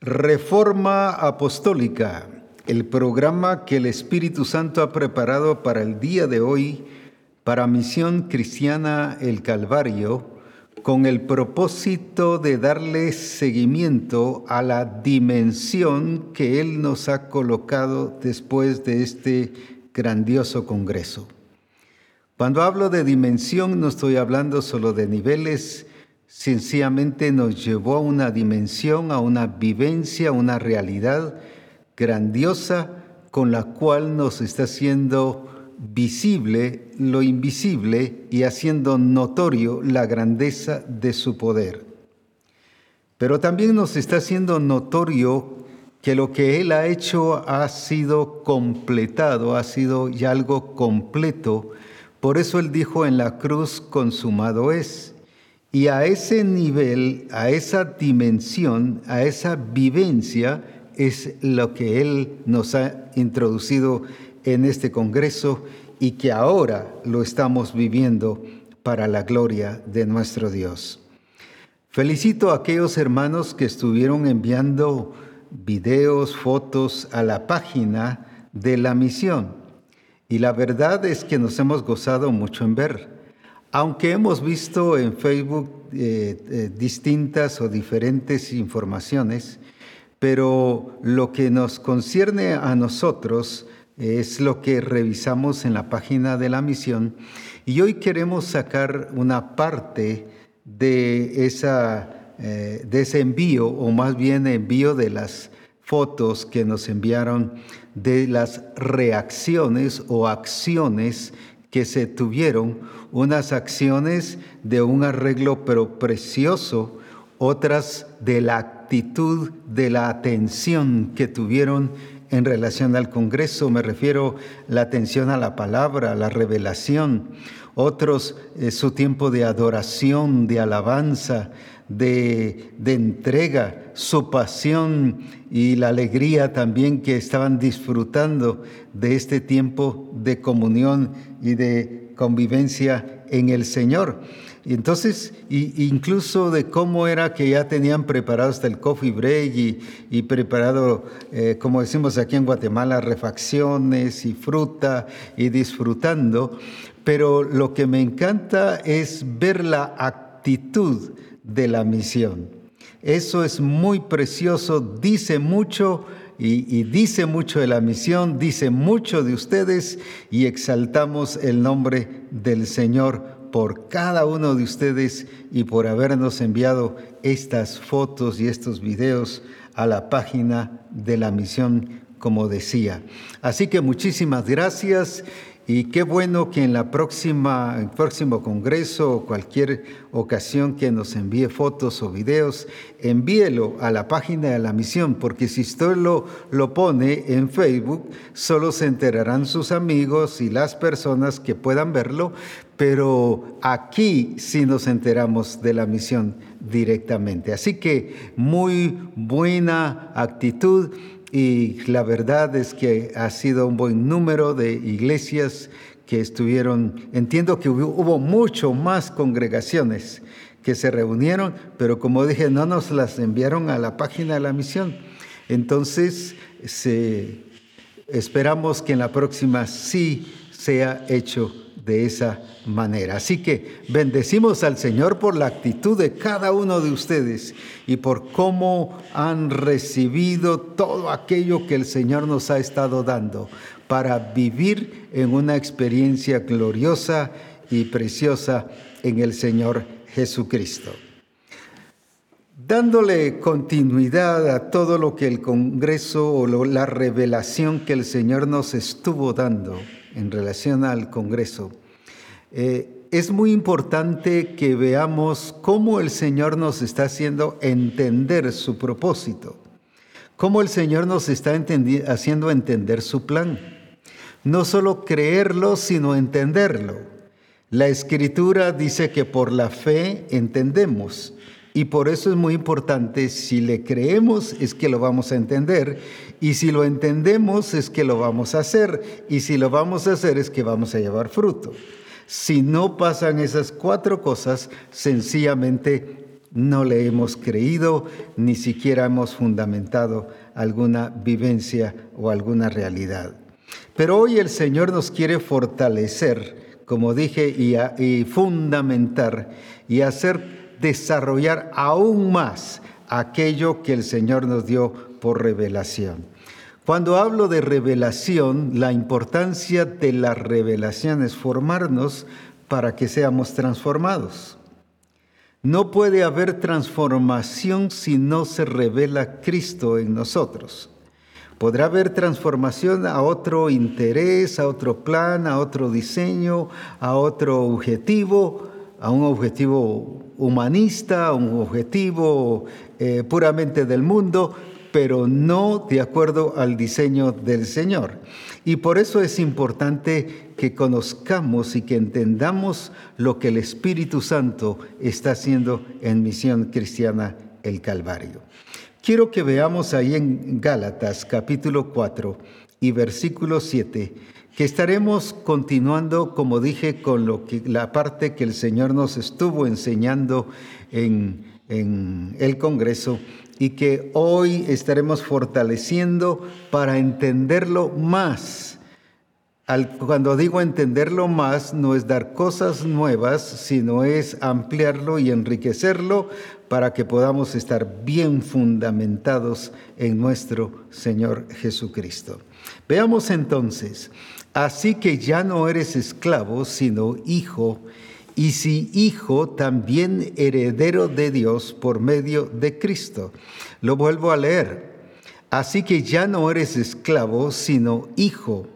Reforma Apostólica, el programa que el Espíritu Santo ha preparado para el día de hoy para Misión Cristiana El Calvario, con el propósito de darle seguimiento a la dimensión que Él nos ha colocado después de este grandioso Congreso. Cuando hablo de dimensión no estoy hablando solo de niveles, sencillamente nos llevó a una dimensión, a una vivencia, a una realidad grandiosa con la cual nos está haciendo visible lo invisible y haciendo notorio la grandeza de su poder. Pero también nos está haciendo notorio que lo que Él ha hecho ha sido completado, ha sido ya algo completo. Por eso Él dijo en la cruz, consumado es. Y a ese nivel, a esa dimensión, a esa vivencia, es lo que Él nos ha introducido en este Congreso y que ahora lo estamos viviendo para la gloria de nuestro Dios. Felicito a aquellos hermanos que estuvieron enviando videos, fotos a la página de la misión. Y la verdad es que nos hemos gozado mucho en ver. Aunque hemos visto en Facebook eh, eh, distintas o diferentes informaciones, pero lo que nos concierne a nosotros es lo que revisamos en la página de la misión. Y hoy queremos sacar una parte de, eh, de ese envío, o más bien envío de las fotos que nos enviaron de las reacciones o acciones que se tuvieron, unas acciones de un arreglo pero precioso, otras de la actitud, de la atención que tuvieron en relación al Congreso, me refiero la atención a la palabra, a la revelación, otros eh, su tiempo de adoración, de alabanza, de, de, entrega, su pasión y la alegría también que estaban disfrutando de este tiempo de comunión y de convivencia en el Señor. Y entonces, incluso de cómo era que ya tenían preparado hasta el coffee break y, preparado, eh, como decimos aquí en Guatemala, refacciones y fruta y disfrutando. Pero lo que me encanta es ver la actitud de la misión. Eso es muy precioso, dice mucho y, dice mucho de la misión, dice mucho de ustedes y exaltamos el nombre del Señor por cada uno de ustedes y por habernos enviado estas fotos y estos videos a la página de la misión, como decía. Así que muchísimas gracias y qué bueno que en la próxima, el próximo congreso o cualquier ocasión que nos envíe fotos o videos, envíelo a la página de la misión, porque si usted lo, lo pone en Facebook, solo se enterarán sus amigos y las personas que puedan verlo, pero aquí sí nos enteramos de la misión directamente. Así que muy buena actitud y la verdad es que ha sido un buen número de iglesias que estuvieron, entiendo que hubo, mucho más congregaciones que se reunieron, pero como dije, no nos las enviaron a la página de la misión. Entonces, esperamos que en la próxima sí sea hecho de esa manera. Así que bendecimos al Señor por la actitud de cada uno de ustedes y por cómo han recibido todo aquello que el Señor nos ha estado dando para vivir en una experiencia gloriosa y preciosa en el Señor Jesucristo. Dándole continuidad a todo lo que el Congreso o la revelación que el Señor nos estuvo dando, en relación al Congreso. Eh, es muy importante que veamos cómo el Señor nos está haciendo entender su propósito, cómo el Señor nos está haciendo entender su plan. No solo creerlo, sino entenderlo. La escritura dice que por la fe entendemos y por eso es muy importante, si le creemos es que lo vamos a entender y si lo entendemos es que lo vamos a hacer y si lo vamos a hacer es que vamos a llevar fruto. Si no pasan esas cuatro cosas, sencillamente no le hemos creído, ni siquiera hemos fundamentado alguna vivencia o alguna realidad. Pero hoy el Señor nos quiere fortalecer, como dije, y, fundamentar y hacer desarrollar aún más aquello que el Señor nos dio por revelación. Cuando hablo de revelación, la importancia de la revelación es formarnos para que seamos transformados. No puede haber transformación si no se revela Cristo en nosotros. Podrá haber transformación a otro interés, a otro plan, a otro diseño, a otro objetivo, a un objetivo humanista, a un objetivo eh, puramente del mundo, pero no de acuerdo al diseño del Señor. Y por eso es importante que conozcamos y que entendamos lo que el Espíritu Santo está haciendo en Misión Cristiana el Calvario. Quiero que veamos ahí en Gálatas capítulo 4 y versículo 7 que estaremos continuando, como dije, con lo que, la parte que el Señor nos estuvo enseñando en, en el Congreso y que hoy estaremos fortaleciendo para entenderlo más. cuando digo entenderlo más, no es dar cosas nuevas, sino es ampliarlo y enriquecerlo para que podamos estar bien fundamentados en nuestro Señor Jesucristo. Veamos entonces, así que ya no eres esclavo, sino hijo, y si hijo, también heredero de Dios por medio de Cristo. Lo vuelvo a leer. Así que ya no eres esclavo, sino hijo.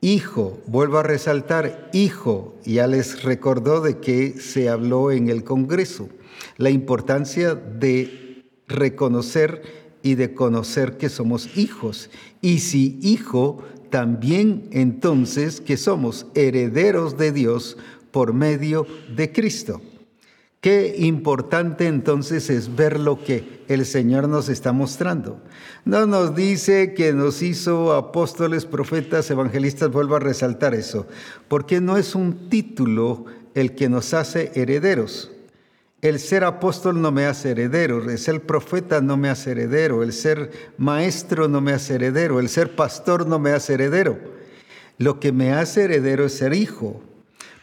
Hijo, vuelvo a resaltar, hijo, ya les recordó de que se habló en el Congreso, la importancia de reconocer y de conocer que somos hijos. Y si hijo, también entonces que somos herederos de Dios por medio de Cristo. Qué importante entonces es ver lo que el Señor nos está mostrando. No nos dice que nos hizo apóstoles, profetas, evangelistas, vuelvo a resaltar eso, porque no es un título el que nos hace herederos. El ser apóstol no me hace heredero, el ser profeta no me hace heredero, el ser maestro no me hace heredero, el ser pastor no me hace heredero. Lo que me hace heredero es ser hijo,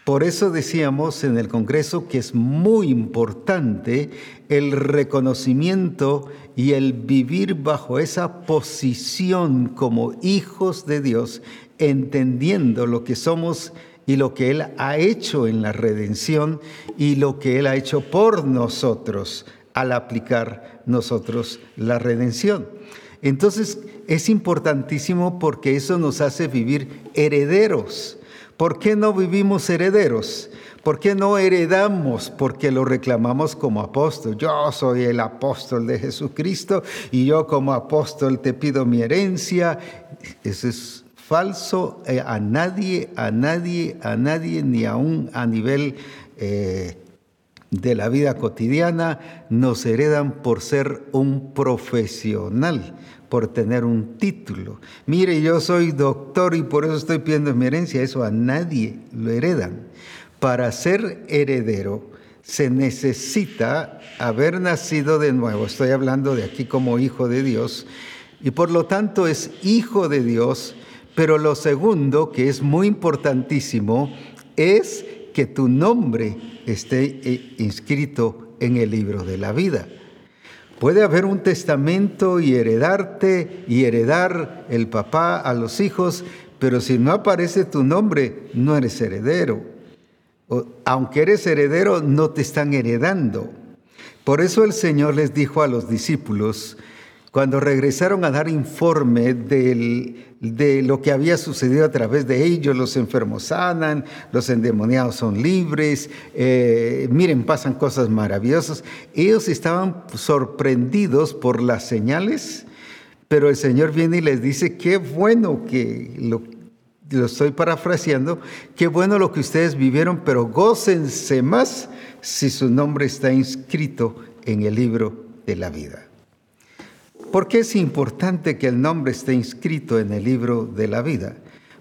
por eso decíamos en el Congreso que es muy importante el reconocimiento y el vivir bajo esa posición como hijos de Dios, entendiendo lo que somos y lo que Él ha hecho en la redención y lo que Él ha hecho por nosotros al aplicar nosotros la redención. Entonces es importantísimo porque eso nos hace vivir herederos ¿Por qué no vivimos herederos? ¿Por qué no heredamos? Porque lo reclamamos como apóstol. Yo soy el apóstol de Jesucristo y yo como apóstol te pido mi herencia. Eso es falso. Eh, a nadie, a nadie, a nadie, ni aún a nivel eh, de la vida cotidiana, nos heredan por ser un profesional por tener un título. Mire, yo soy doctor y por eso estoy pidiendo mi herencia. Eso a nadie lo heredan. Para ser heredero se necesita haber nacido de nuevo. Estoy hablando de aquí como hijo de Dios. Y por lo tanto es hijo de Dios. Pero lo segundo, que es muy importantísimo, es que tu nombre esté eh, inscrito en el libro de la vida. Puede haber un testamento y heredarte y heredar el papá a los hijos, pero si no aparece tu nombre, no eres heredero. aunque eres heredero, no te están heredando. Por eso el Señor les dijo a los discípulos, cuando regresaron a dar informe de lo que había sucedido a través de ellos, los enfermos sanan, los endemoniados son libres, eh, miren, pasan cosas maravillosas. Ellos estaban sorprendidos por las señales, pero el Señor viene y les dice, qué bueno que lo, lo estoy parafraseando, qué bueno lo que ustedes vivieron, pero gócense más si su nombre está inscrito en el libro de la vida. ¿Por qué es importante que el nombre esté inscrito en el libro de la vida?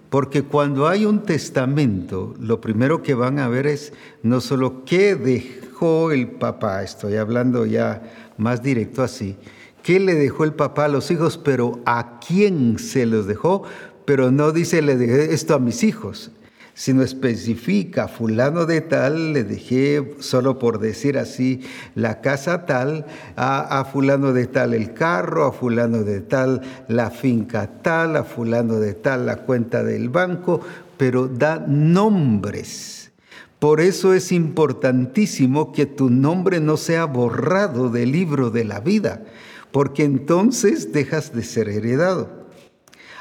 Porque cuando hay un testamento, lo primero que van a ver es no solo qué dejó el papá, estoy hablando ya más directo así, qué le dejó el papá a los hijos, pero a quién se los dejó, pero no dice le dejé esto a mis hijos, sino especifica, fulano de tal, le dejé, solo por decir así, la casa tal, a, fulano de tal el carro, a fulano de tal la finca tal, a fulano de tal la cuenta del banco, pero da nombres. Por eso es importantísimo que tu nombre no sea borrado del libro de la vida, porque entonces dejas de ser heredado.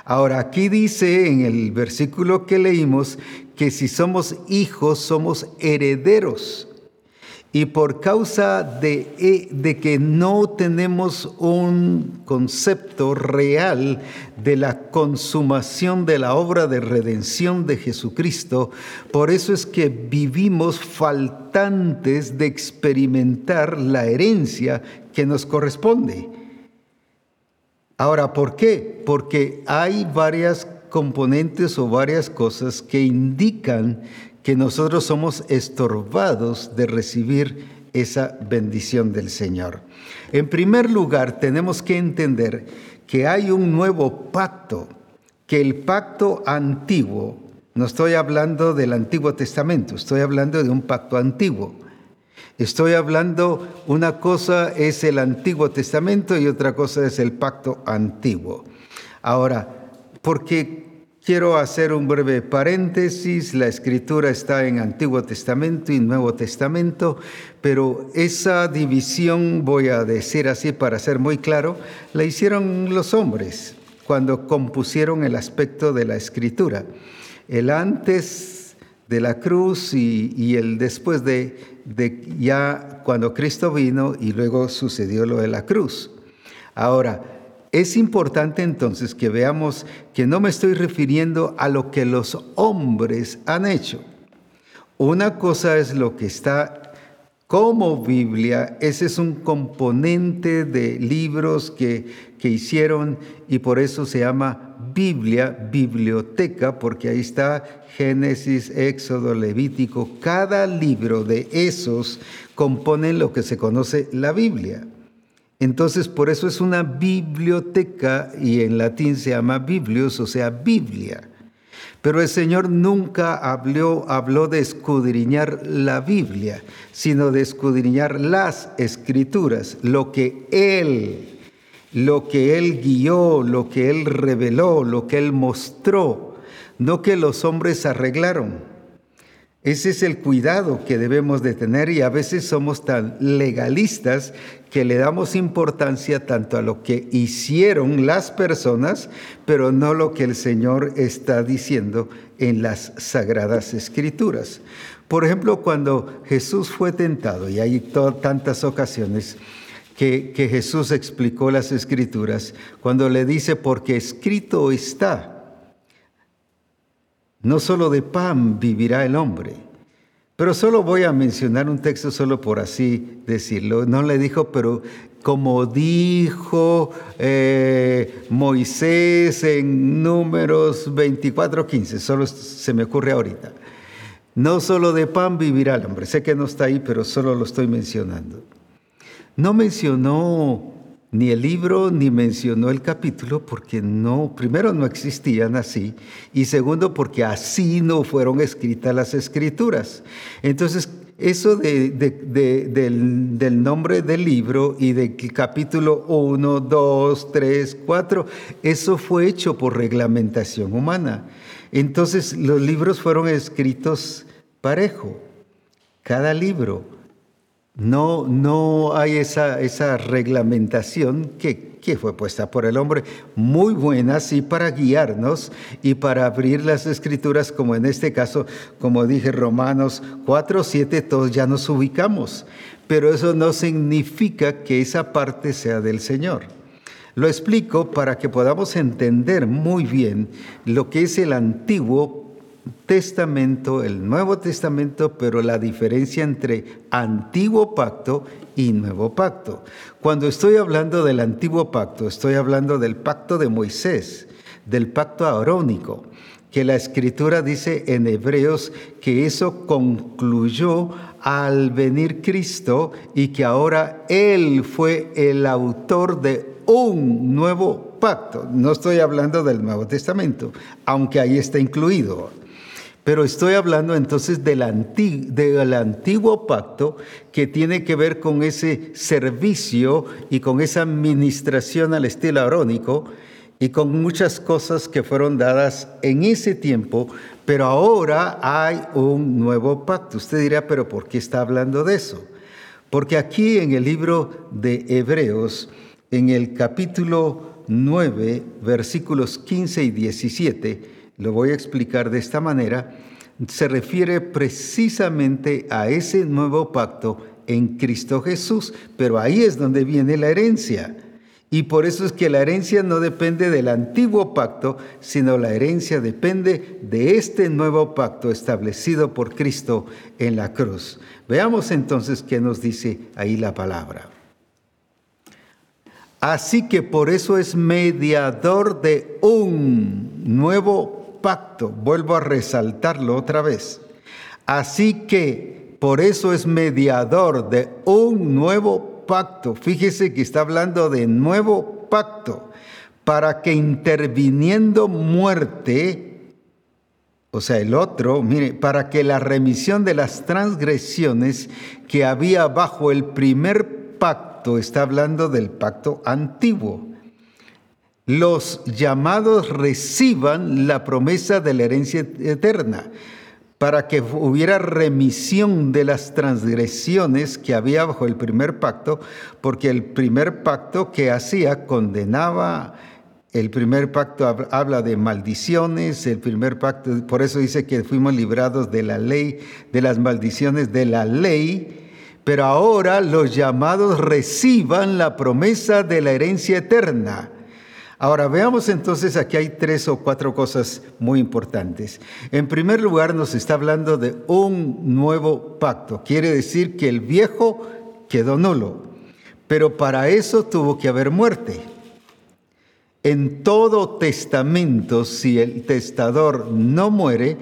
Ahora, aquí dice en el versículo que leímos que si somos hijos, somos herederos. Y por causa de, eh, de, que no tenemos un concepto real de la consumación de la obra de redención de Jesucristo, por eso es que vivimos faltantes de experimentar la herencia que nos corresponde. Ahora, ¿por qué? Porque hay varias componentes o varias cosas que indican que nosotros somos estorbados de recibir esa bendición del Señor. En primer lugar, tenemos que entender que hay un nuevo pacto, que el pacto antiguo, no estoy hablando del Antiguo Testamento, estoy hablando de un pacto antiguo Estoy hablando, una cosa es el Antiguo Testamento y otra cosa es el pacto antiguo. Ahora, porque quiero hacer un breve paréntesis, la escritura está en Antiguo Testamento y Nuevo Testamento, pero esa división, voy a decir así para ser muy claro, la hicieron los hombres cuando compusieron el aspecto de la escritura. El antes de la cruz y, el después de ya cuando Cristo vino y luego sucedió lo de la cruz. Ahora, es importante entonces que veamos que no me estoy refiriendo a lo que los hombres han hecho. Una cosa es lo que está como Biblia, ese es un componente de libros que, que hicieron y por eso se llama Biblia, biblioteca, porque ahí está Génesis, Éxodo, Levítico. Cada libro de esos compone lo que se conoce la Biblia. Entonces, por eso es una biblioteca y en latín se llama biblios, o sea, Biblia. Pero el Señor nunca habló, habló de escudriñar la Biblia, sino de escudriñar las escrituras, lo que Él, lo que Él guió, lo que Él reveló, lo que Él mostró, no que los hombres arreglaron. Ese es el cuidado que debemos de tener y a veces somos tan legalistas que le damos importancia tanto a lo que hicieron las personas, pero no lo que el Señor está diciendo en las sagradas escrituras. Por ejemplo, cuando Jesús fue tentado, y hay tantas ocasiones que, Jesús explicó las escrituras, cuando le dice, porque escrito está, no solo de pan vivirá el hombre. Pero solo voy a mencionar un texto solo por así decirlo. No le dijo, pero como dijo eh, Moisés en números 24, 15, solo se me ocurre ahorita. No solo de pan vivirá el hombre. Sé que no está ahí, pero solo lo estoy mencionando. No mencionó ni el libro ni mencionó el capítulo porque no, primero no existían así y segundo porque así no fueron escritas las escrituras. Entonces, eso de, del, del, nombre del libro y del capítulo 1, 2, 3, 4, eso fue hecho por reglamentación humana. Entonces, los libros fueron escritos parejo, cada libro no, no hay esa, reglamentación que, que, fue puesta por el hombre, muy buena, sí, para guiarnos y para abrir las escrituras, como en este caso, como dije, Romanos 4, 7, todos ya nos ubicamos, pero eso no significa que esa parte sea del Señor. Lo explico para que podamos entender muy bien lo que es el antiguo Testamento, el Nuevo Testamento, pero la diferencia entre antiguo pacto y nuevo pacto. Cuando estoy hablando del antiguo pacto, estoy hablando del pacto de Moisés, del pacto arónico, que la escritura dice en Hebreos que eso concluyó al venir Cristo y que ahora Él fue el autor de un nuevo pacto. No estoy hablando del Nuevo Testamento, aunque ahí está incluido. Pero estoy hablando entonces del, antiguo pacto que tiene que ver con ese servicio y con esa administración al estilo arónico y con muchas cosas que fueron dadas en ese tiempo, pero ahora hay un nuevo pacto. Usted dirá, pero ¿por qué está hablando de eso? Porque aquí en el libro de Hebreos, en el capítulo 9, versículos 15 y 17, lo voy a explicar de esta manera, se refiere precisamente a ese nuevo pacto en Cristo Jesús, pero ahí es donde viene la herencia. Y por eso es que la herencia no depende del antiguo pacto, sino la herencia depende de este nuevo pacto establecido por Cristo en la cruz. Veamos entonces qué nos dice ahí la palabra. Así que por eso es mediador de un nuevo pacto. Vuelvo a resaltarlo otra vez. Así que por eso es mediador de un nuevo pacto. Fíjese que está hablando de nuevo pacto para que interviniendo muerte, o sea, el otro, mire, para que la remisión de las transgresiones que había bajo el primer pacto, está hablando del pacto antiguo, los llamados reciban la promesa de la herencia eterna, para que hubiera remisión de las transgresiones que había bajo el primer pacto, porque el primer pacto que hacía condenaba, el primer pacto habla de maldiciones, el primer pacto, por eso dice que fuimos librados de la ley, de las maldiciones de la ley, pero ahora los llamados reciban la promesa de la herencia eterna Ahora veamos entonces, aquí hay tres o cuatro cosas muy importantes. En primer lugar, nos está hablando de un nuevo pacto. Quiere decir que el viejo quedó nulo, pero para eso tuvo que haber muerte. En todo testamento, si el testador no muere,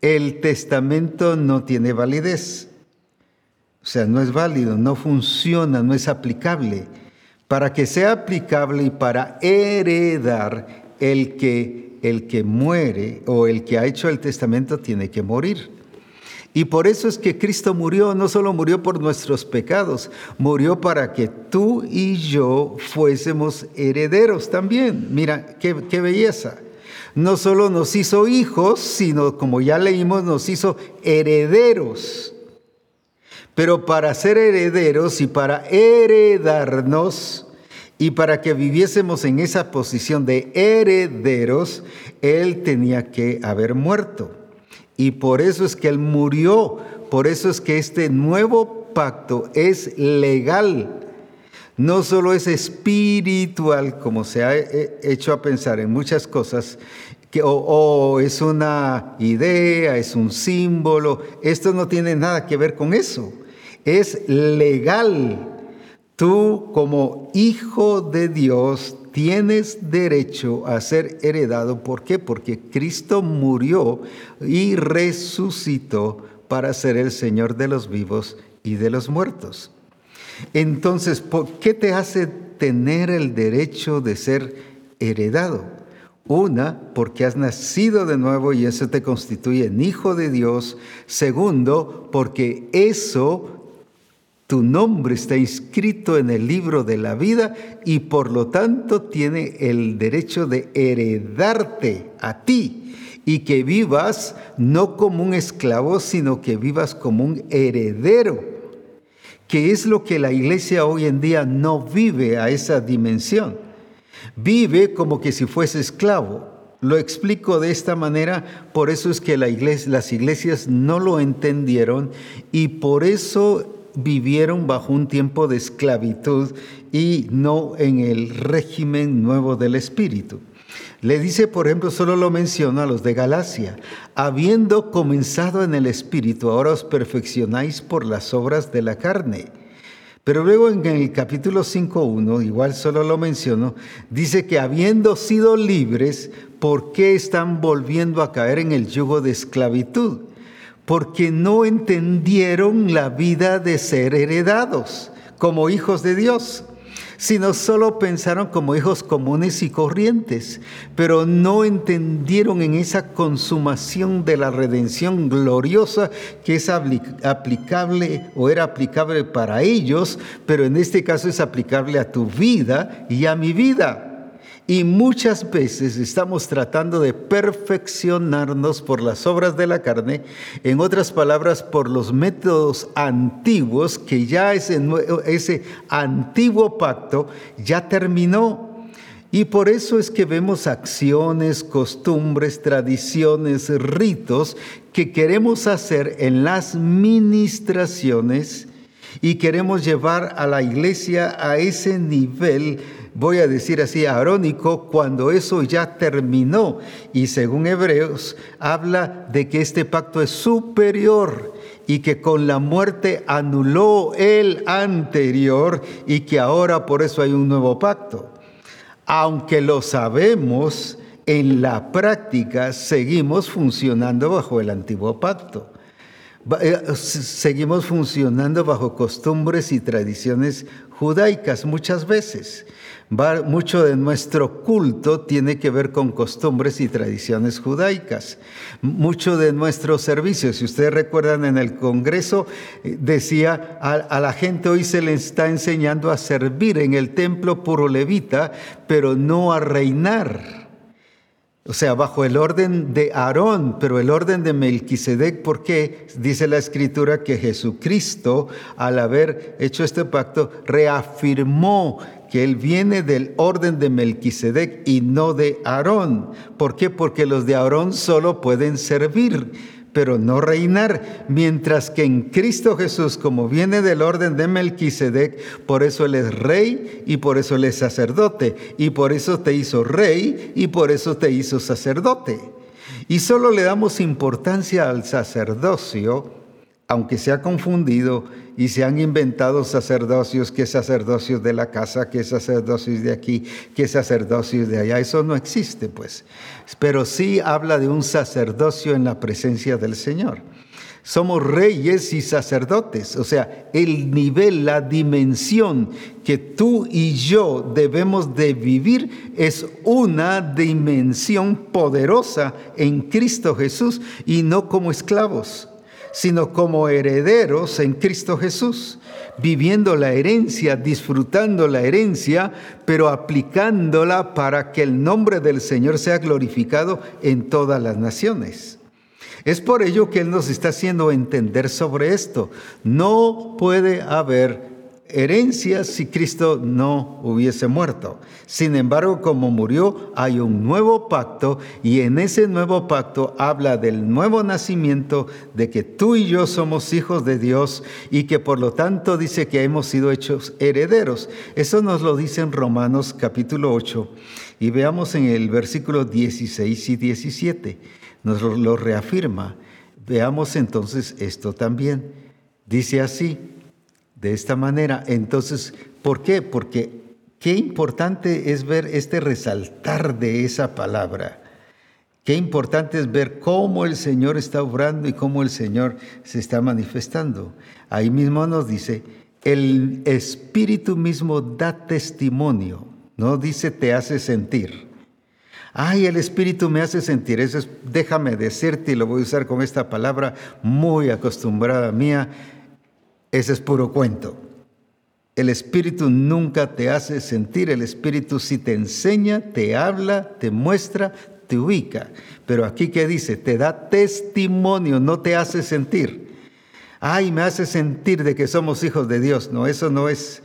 el testamento no tiene validez. O sea, no es válido, no funciona, no es aplicable para que sea aplicable y para heredar el que, el que muere o el que ha hecho el testamento tiene que morir. Y por eso es que Cristo murió, no solo murió por nuestros pecados, murió para que tú y yo fuésemos herederos también. Mira, qué, qué belleza. No solo nos hizo hijos, sino, como ya leímos, nos hizo herederos. Pero para ser herederos y para heredarnos y para que viviésemos en esa posición de herederos, Él tenía que haber muerto. Y por eso es que Él murió, por eso es que este nuevo pacto es legal. No solo es espiritual, como se ha hecho a pensar en muchas cosas, que, o, es una idea, es un símbolo. Esto no tiene nada que ver con eso es legal. Tú como hijo de Dios tienes derecho a ser heredado. ¿Por qué? Porque Cristo murió y resucitó para ser el Señor de los vivos y de los muertos. Entonces, ¿por qué te hace tener el derecho de ser heredado? Una, porque has nacido de nuevo y eso te constituye en hijo de Dios. Segundo, porque eso tu nombre está inscrito en el libro de la vida y por lo tanto tiene el derecho de heredarte a ti y que vivas no como un esclavo, sino que vivas como un heredero, que es lo que la iglesia hoy en día no vive a esa dimensión. Vive como que si fuese esclavo. Lo explico de esta manera, por eso es que las iglesias no lo entendieron y por eso vivieron bajo un tiempo de esclavitud y no en el régimen nuevo del Espíritu. Le dice, por ejemplo, solo lo menciona a los de Galacia, habiendo comenzado en el Espíritu, ahora os perfeccionáis por las obras de la carne. Pero luego en el capítulo 5.1, igual solo lo menciono, dice que habiendo sido libres, ¿por qué están volviendo a caer en el yugo de esclavitud? Porque no entendieron la vida de ser heredados como hijos de Dios sino solo pensaron como hijos comunes y corrientes, pero no entendieron en esa consumación de la redención gloriosa que es aplicable o era aplicable para ellos, pero en este caso es aplicable a tu vida y a mi vida. Y muchas veces estamos tratando de perfeccionarnos por las obras de la carne, en otras palabras, por los métodos antiguos, que ya ese, ese antiguo pacto ya terminó. Y por eso es que vemos acciones, costumbres, tradiciones, ritos que queremos hacer en las ministraciones y queremos llevar a la iglesia a ese nivel voy a decir así, arónico, cuando eso ya terminó. Y según Hebreos, habla de que este pacto es superior y que con la muerte anuló el anterior y que ahora por eso hay un nuevo pacto. Aunque lo sabemos, en la práctica seguimos funcionando bajo el antiguo pacto. Eh, seguimos funcionando bajo costumbres y tradiciones judaicas muchas veces mucho de nuestro culto tiene que ver con costumbres y tradiciones judaicas. Mucho de nuestros servicios, si ustedes recuerdan en el Congreso, eh, decía, a, la gente hoy se le está enseñando a servir en el templo puro levita, pero no a reinar. O sea, bajo el orden de Aarón, pero el orden de Melquisedec, porque dice la escritura que Jesucristo, al haber hecho este pacto, reafirmó que él viene del orden de Melquisedec y no de Aarón. ¿Por qué? Porque los de Aarón solo pueden servir, pero no reinar, mientras que en Cristo Jesús, como viene del orden de Melquisedec, por eso él es rey y por eso él es sacerdote, y por eso te hizo rey y por eso te hizo sacerdote. Y solo le damos importancia al sacerdocio, aunque se ha confundido y se han inventado sacerdocios, que sacerdocios de la casa, que sacerdocios de aquí, que sacerdocios de allá. Eso no existe, pues. Pero sí habla de un sacerdocio en la presencia del Señor. Somos reyes y sacerdotes, o sea, el nivel, la dimensión que tú y yo debemos de vivir es una dimensión poderosa en Cristo Jesús y no como esclavos sino como herederos en Cristo Jesús, viviendo la herencia, disfrutando la herencia, pero aplicándola para que el nombre del Señor sea glorificado en todas las naciones. Es por ello que Él nos está haciendo entender sobre esto. No puede haber herencia si Cristo no hubiese muerto. Sin embargo, como murió, hay un nuevo pacto y en ese nuevo pacto habla del nuevo nacimiento, de que tú y yo somos hijos de Dios y que por lo tanto dice que hemos sido hechos herederos. Eso nos lo dice en Romanos capítulo 8 y veamos en el versículo 16 y 17. Nos lo reafirma. Veamos entonces esto también. Dice así, de esta manera. Entonces, ¿por qué? Porque qué importante es ver este resaltar de esa palabra. Qué importante es ver cómo el Señor está obrando y cómo el Señor se está manifestando. Ahí mismo nos dice, el Espíritu mismo da testimonio, no dice te hace sentir. Ay, el Espíritu me hace sentir. Eso es, déjame decirte, y lo voy a usar con esta palabra muy acostumbrada mía, ese es puro cuento. El Espíritu nunca te hace sentir, el Espíritu sí te enseña, te habla, te muestra, te ubica. Pero aquí que dice, te da testimonio, no te hace sentir. Ay, me hace sentir de que somos hijos de Dios. No, eso no es...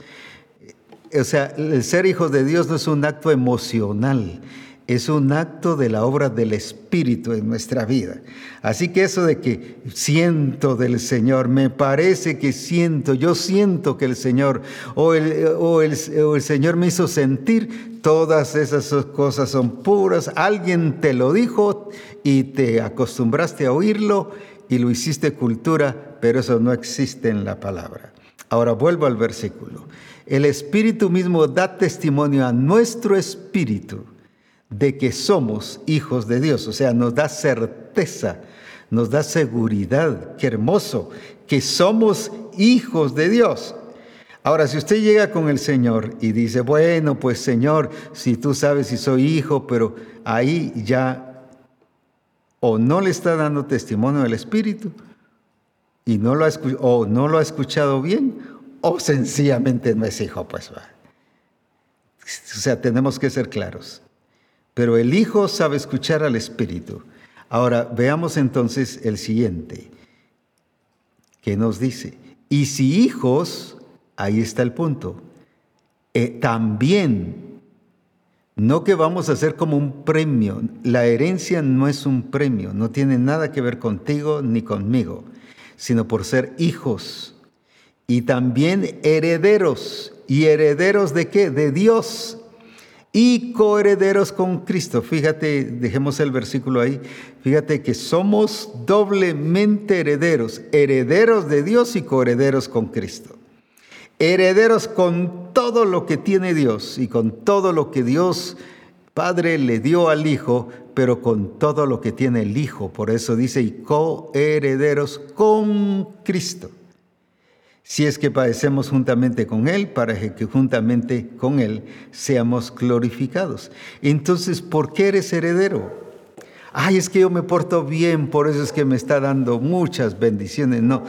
O sea, el ser hijos de Dios no es un acto emocional, es un acto de la obra del Espíritu en nuestra vida. Así que eso de que siento del Señor, me parece que siento, yo siento que el Señor o el, o el, o el Señor me hizo sentir, todas esas cosas son puras. Alguien te lo dijo y te acostumbraste a oírlo y lo hiciste cultura, pero eso no existe en la palabra. Ahora vuelvo al versículo. El Espíritu mismo da testimonio a nuestro espíritu de que somos hijos de Dios, o sea, nos da certeza, nos da seguridad, qué hermoso, que somos hijos de Dios. Ahora, si usted llega con el Señor y dice, bueno, pues Señor, si tú sabes si soy hijo, pero ahí ya o no le está dando testimonio del Espíritu y no lo ha, o no lo ha escuchado bien, o sencillamente no es hijo, pues va. O sea, tenemos que ser claros. Pero el Hijo sabe escuchar al Espíritu. Ahora, veamos entonces el siguiente, que nos dice, y si hijos, Ahí está el punto. Eh, también, no que vamos a hacer como un premio, la herencia no es un premio, no tiene nada que ver contigo ni conmigo, sino por ser hijos y también herederos. ¿Y herederos de qué? De Dios y coherederos con Cristo. Fíjate, dejemos el versículo ahí. Fíjate que somos doblemente herederos, herederos de Dios y coherederos con Cristo herederos con todo lo que tiene Dios y con todo lo que Dios Padre le dio al Hijo, pero con todo lo que tiene el Hijo. Por eso dice, y coherederos con Cristo. Si es que padecemos juntamente con Él, para que juntamente con Él seamos glorificados. Entonces, ¿por qué eres heredero? Ay, es que yo me porto bien, por eso es que me está dando muchas bendiciones. No,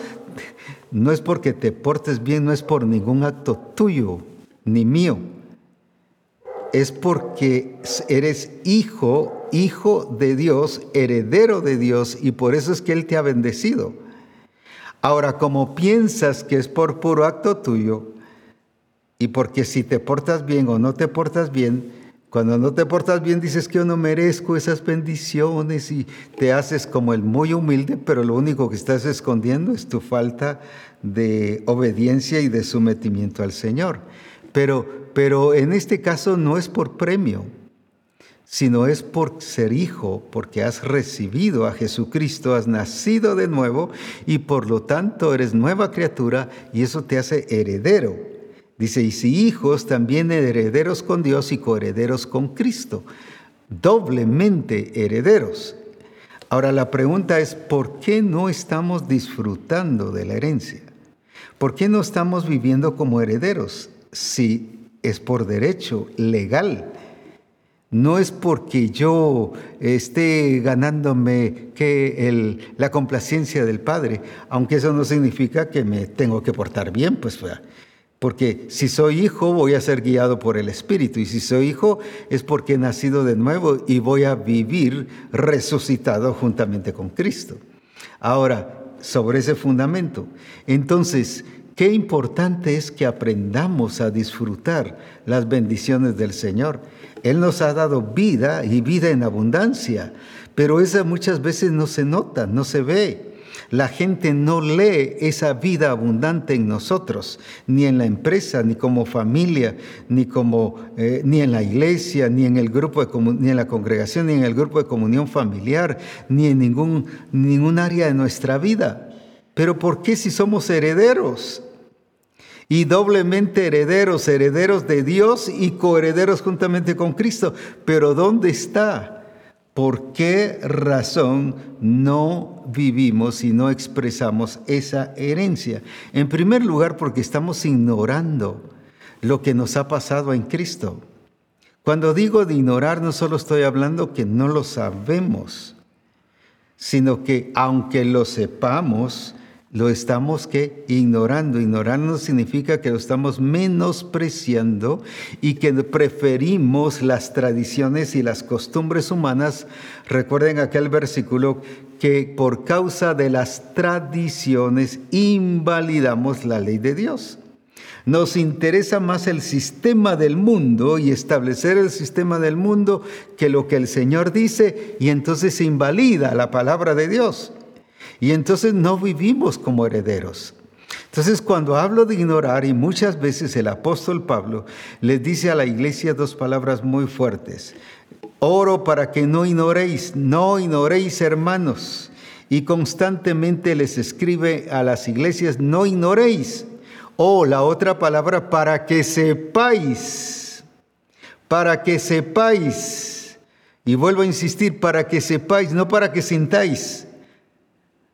no es porque te portes bien, no es por ningún acto tuyo ni mío. Es porque eres hijo, hijo de Dios, heredero de Dios, y por eso es que Él te ha bendecido. Ahora, como piensas que es por puro acto tuyo, y porque si te portas bien o no te portas bien, cuando no te portas bien dices que yo no merezco esas bendiciones y te haces como el muy humilde, pero lo único que estás escondiendo es tu falta de obediencia y de sometimiento al Señor. Pero, pero en este caso no es por premio, sino es por ser hijo, porque has recibido a Jesucristo, has nacido de nuevo y por lo tanto eres nueva criatura y eso te hace heredero Dice, y si hijos, también herederos con Dios y coherederos con Cristo, doblemente herederos. Ahora la pregunta es, ¿por qué no estamos disfrutando de la herencia? ¿Por qué no estamos viviendo como herederos si es por derecho legal? No es porque yo esté ganándome que la complacencia del Padre, aunque eso no significa que me tengo que portar bien, pues porque si soy hijo voy a ser guiado por el Espíritu y si soy hijo es porque he nacido de nuevo y voy a vivir resucitado juntamente con Cristo. Ahora, sobre ese fundamento, entonces, qué importante es que aprendamos a disfrutar las bendiciones del Señor. Él nos ha dado vida y vida en abundancia, pero esa muchas veces no se nota, no se ve. La gente no lee esa vida abundante en nosotros, ni en la empresa, ni como familia, ni, como, eh, ni en la iglesia, ni en, el grupo de, ni en la congregación, ni en el grupo de comunión familiar, ni en ningún, ningún área de nuestra vida. Pero ¿por qué si somos herederos? Y doblemente herederos, herederos de Dios y coherederos juntamente con Cristo. Pero ¿dónde está ¿Por qué razón no vivimos y no expresamos esa herencia? En primer lugar, porque estamos ignorando lo que nos ha pasado en Cristo. Cuando digo de ignorar, no solo estoy hablando que no lo sabemos, sino que aunque lo sepamos, lo estamos que ignorando. Ignorando significa que lo estamos menospreciando y que preferimos las tradiciones y las costumbres humanas. Recuerden aquel versículo que por causa de las tradiciones invalidamos la ley de Dios. Nos interesa más el sistema del mundo y establecer el sistema del mundo que lo que el Señor dice y entonces se invalida la palabra de Dios. Y entonces no vivimos como herederos. Entonces cuando hablo de ignorar, y muchas veces el apóstol Pablo les dice a la iglesia dos palabras muy fuertes, oro para que no ignoréis, no ignoréis hermanos, y constantemente les escribe a las iglesias, no ignoréis. O la otra palabra, para que sepáis, para que sepáis. Y vuelvo a insistir, para que sepáis, no para que sintáis.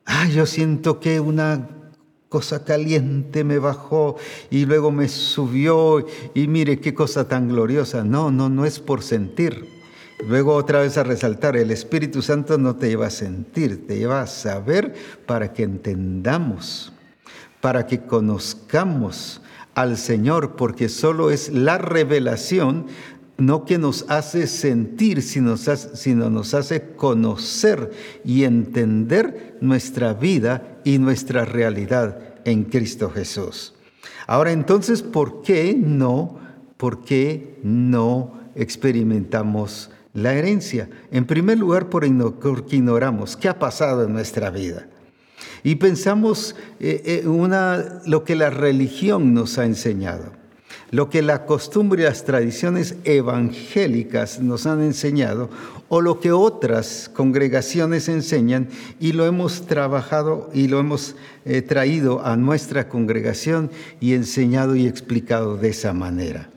Ah, yo siento que una cosa caliente me bajó y luego me subió y mire qué cosa tan gloriosa. No, no, no es por sentir. Luego otra vez a resaltar, el Espíritu Santo no te lleva a sentir, te lleva a saber para que entendamos, para que conozcamos al Señor, porque solo es la revelación no que nos hace sentir, sino, sino nos hace conocer y entender nuestra vida y nuestra realidad en Cristo Jesús. Ahora entonces, ¿por qué no, por qué no experimentamos la herencia? En primer lugar, porque ignoramos qué ha pasado en nuestra vida. Y pensamos eh, eh, lo que la religión nos ha enseñado lo que la costumbre y las tradiciones evangélicas nos han enseñado o lo que otras congregaciones enseñan y lo hemos trabajado y lo hemos eh, traído a nuestra congregación y enseñado y explicado de esa manera.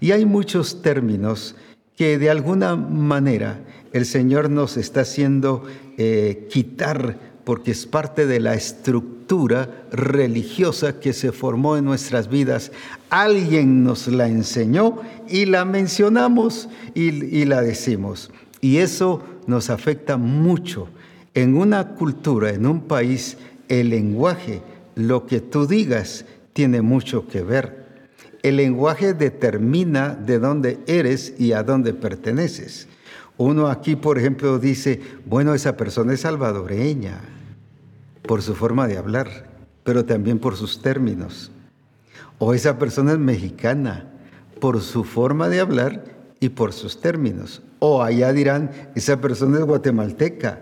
Y hay muchos términos que de alguna manera el Señor nos está haciendo eh, quitar porque es parte de la estructura religiosa que se formó en nuestras vidas. Alguien nos la enseñó y la mencionamos y, la decimos. Y eso nos afecta mucho. En una cultura, en un país, el lenguaje, lo que tú digas, tiene mucho que ver. El lenguaje determina de dónde eres y a dónde perteneces. Uno aquí, por ejemplo, dice, bueno, esa persona es salvadoreña por su forma de hablar, pero también por sus términos. O esa persona es mexicana por su forma de hablar y por sus términos. O allá dirán, esa persona es guatemalteca,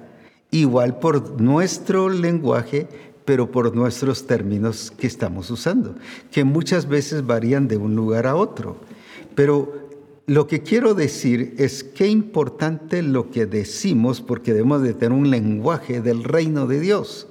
igual por nuestro lenguaje, pero por nuestros términos que estamos usando, que muchas veces varían de un lugar a otro. Pero lo que quiero decir es qué importante lo que decimos porque debemos de tener un lenguaje del reino de Dios.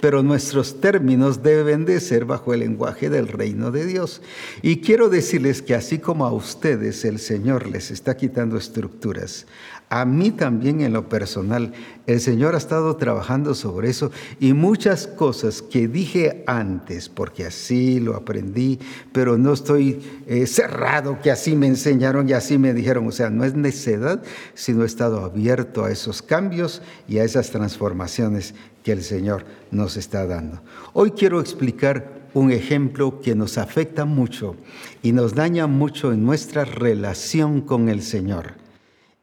Pero nuestros términos deben de ser bajo el lenguaje del reino de Dios. Y quiero decirles que así como a ustedes el Señor les está quitando estructuras, a mí también en lo personal, el Señor ha estado trabajando sobre eso y muchas cosas que dije antes, porque así lo aprendí, pero no estoy eh, cerrado que así me enseñaron y así me dijeron. O sea, no es necedad, sino he estado abierto a esos cambios y a esas transformaciones que el Señor nos está dando. Hoy quiero explicar un ejemplo que nos afecta mucho y nos daña mucho en nuestra relación con el Señor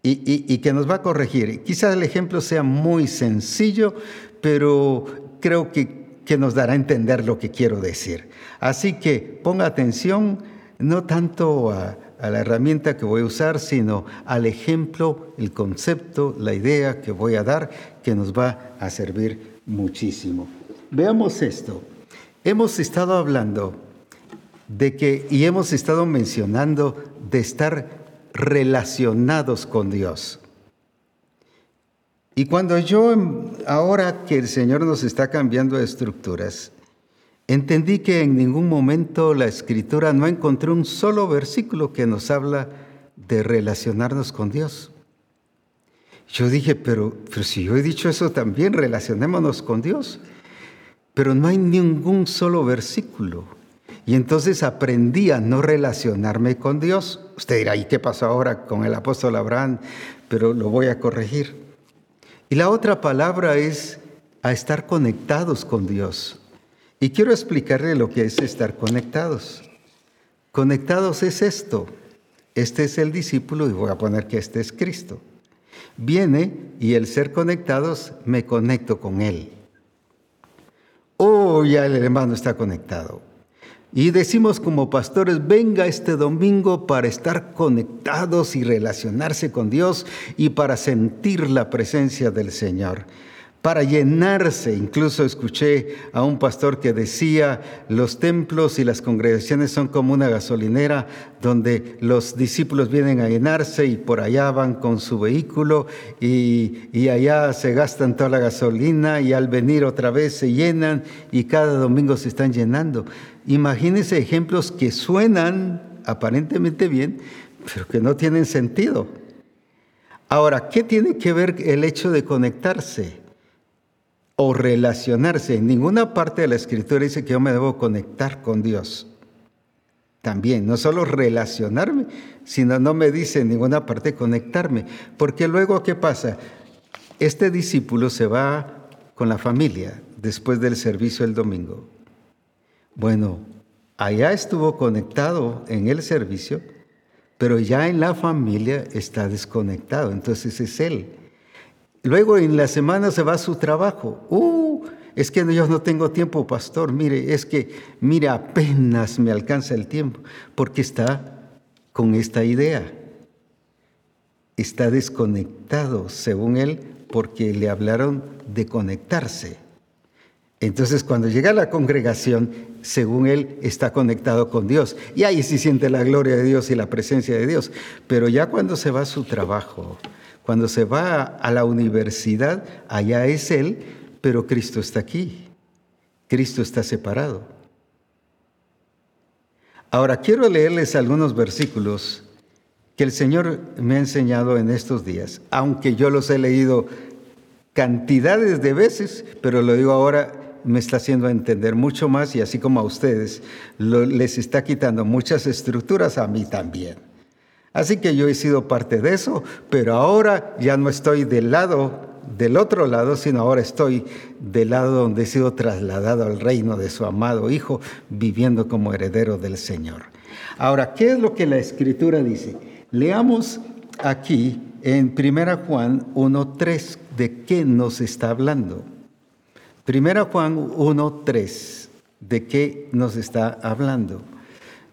y, que nos va a corregir. Quizás el ejemplo sea muy sencillo, pero creo que, que nos dará a entender lo que quiero decir. Así que ponga atención no tanto a, a la herramienta que voy a usar, sino al ejemplo, el concepto, la idea que voy a dar, que nos va a servir muchísimo. Veamos esto. Hemos estado hablando de que, y hemos estado mencionando, de estar relacionados con Dios. Y cuando yo, ahora que el Señor nos está cambiando de estructuras, entendí que en ningún momento la escritura no encontré un solo versículo que nos habla de relacionarnos con Dios. Yo dije, pero, pero si yo he dicho eso también, relacionémonos con Dios. Pero no hay ningún solo versículo. Y entonces aprendí a no relacionarme con Dios. Usted dirá, ¿y qué pasó ahora con el apóstol Abraham? Pero lo voy a corregir. Y la otra palabra es a estar conectados con Dios. Y quiero explicarle lo que es estar conectados. Conectados es esto. Este es el discípulo y voy a poner que este es Cristo. Viene y el ser conectados me conecto con Él. Oh, ya el hermano está conectado. Y decimos como pastores, venga este domingo para estar conectados y relacionarse con Dios y para sentir la presencia del Señor. Para llenarse. Incluso escuché a un pastor que decía, los templos y las congregaciones son como una gasolinera donde los discípulos vienen a llenarse y por allá van con su vehículo y, allá se gastan toda la gasolina y al venir otra vez se llenan y cada domingo se están llenando. Imagínense ejemplos que suenan aparentemente bien, pero que no tienen sentido. Ahora, ¿qué tiene que ver el hecho de conectarse? O relacionarse. En ninguna parte de la escritura dice que yo me debo conectar con Dios. También, no solo relacionarme, sino no me dice en ninguna parte conectarme. Porque luego, ¿qué pasa? Este discípulo se va con la familia después del servicio el domingo. Bueno, allá estuvo conectado en el servicio, pero ya en la familia está desconectado. Entonces es él Luego en la semana se va a su trabajo. Uh, es que yo no tengo tiempo, pastor. Mire, es que, mire, apenas me alcanza el tiempo, porque está con esta idea. Está desconectado, según él, porque le hablaron de conectarse. Entonces, cuando llega a la congregación, según él, está conectado con Dios. Y ahí sí siente la gloria de Dios y la presencia de Dios. Pero ya cuando se va a su trabajo, cuando se va a la universidad, allá es Él, pero Cristo está aquí. Cristo está separado. Ahora quiero leerles algunos versículos que el Señor me ha enseñado en estos días, aunque yo los he leído cantidades de veces, pero lo digo ahora, me está haciendo entender mucho más y así como a ustedes, les está quitando muchas estructuras a mí también. Así que yo he sido parte de eso, pero ahora ya no estoy del lado, del otro lado, sino ahora estoy del lado donde he sido trasladado al reino de su amado Hijo, viviendo como heredero del Señor. Ahora, ¿qué es lo que la Escritura dice? Leamos aquí en 1 Juan 1.3 de qué nos está hablando. 1 Juan 1.3, ¿de qué nos está hablando?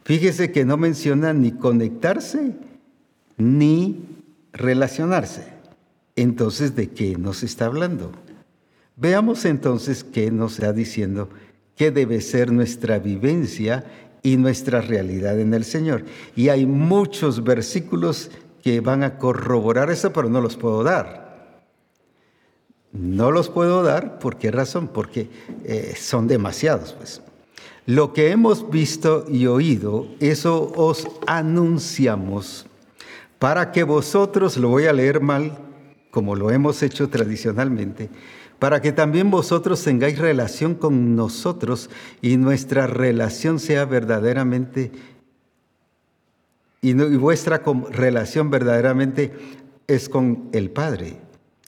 Fíjese que no menciona ni conectarse ni relacionarse. Entonces, ¿de qué nos está hablando? Veamos entonces qué nos está diciendo qué debe ser nuestra vivencia y nuestra realidad en el Señor. Y hay muchos versículos que van a corroborar eso, pero no los puedo dar. No los puedo dar, ¿por qué razón? Porque eh, son demasiados, pues. Lo que hemos visto y oído, eso os anunciamos para que vosotros, lo voy a leer mal, como lo hemos hecho tradicionalmente, para que también vosotros tengáis relación con nosotros y nuestra relación sea verdaderamente, y, vuestra relación verdaderamente es con el Padre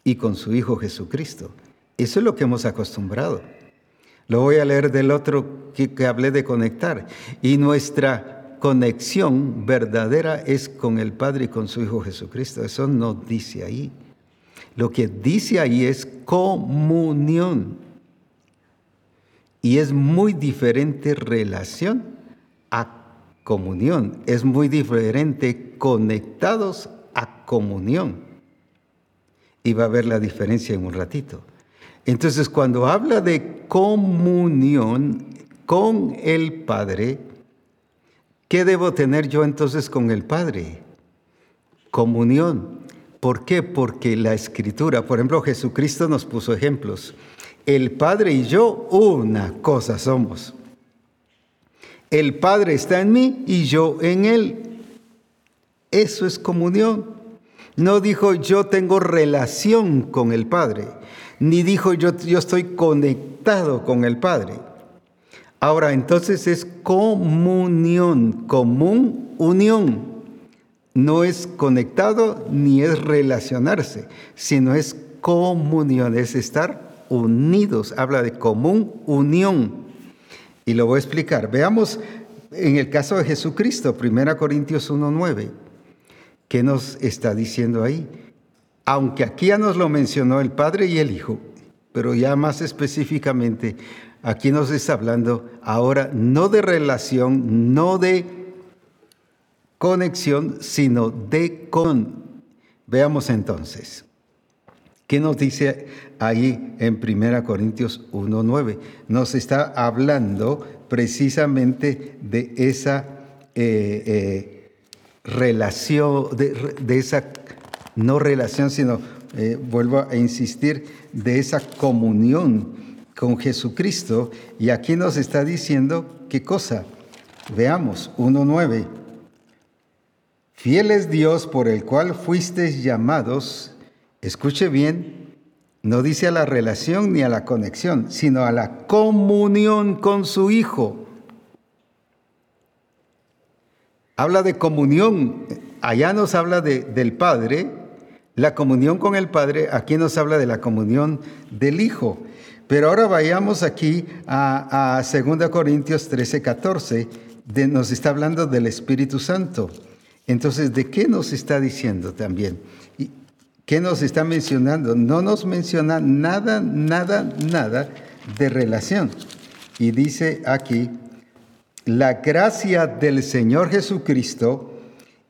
y con su Hijo Jesucristo. Eso es lo que hemos acostumbrado. Lo voy a leer del otro que, que hablé de conectar. Y nuestra conexión verdadera es con el Padre y con su Hijo Jesucristo. Eso no dice ahí. Lo que dice ahí es comunión. Y es muy diferente relación a comunión. Es muy diferente conectados a comunión. Y va a ver la diferencia en un ratito. Entonces, cuando habla de comunión con el Padre, ¿Qué debo tener yo entonces con el Padre? Comunión. ¿Por qué? Porque la escritura, por ejemplo, Jesucristo nos puso ejemplos. El Padre y yo una cosa somos. El Padre está en mí y yo en Él. Eso es comunión. No dijo yo tengo relación con el Padre, ni dijo yo, yo estoy conectado con el Padre. Ahora, entonces es comunión, común, unión. No es conectado ni es relacionarse, sino es comunión, es estar unidos. Habla de común unión. Y lo voy a explicar. Veamos en el caso de Jesucristo, 1 Corintios 1.9, ¿qué nos está diciendo ahí? Aunque aquí ya nos lo mencionó el Padre y el Hijo, pero ya más específicamente Aquí nos está hablando ahora no de relación, no de conexión, sino de con. Veamos entonces. ¿Qué nos dice ahí en 1 Corintios 1.9? Nos está hablando precisamente de esa eh, eh, relación, de, esa, no relación, sino, eh, vuelvo a insistir, de esa comunión con Jesucristo. Y aquí nos está diciendo qué cosa. Veamos, 1.9. Fiel es Dios por el cual fuisteis llamados Escuche bien, no dice a la relación ni a la conexión, sino a la comunión con su Hijo. Habla de comunión, allá nos habla de, del Padre, la comunión con el Padre, aquí nos habla de la comunión del Hijo. Pero ahora vayamos aquí a, a 2 Corintios 13, 14, de, nos está hablando del Espíritu Santo. Entonces, ¿de qué nos está diciendo también? ¿Qué nos está mencionando? No nos menciona nada, nada, nada de relación. Y dice aquí, la gracia del Señor Jesucristo,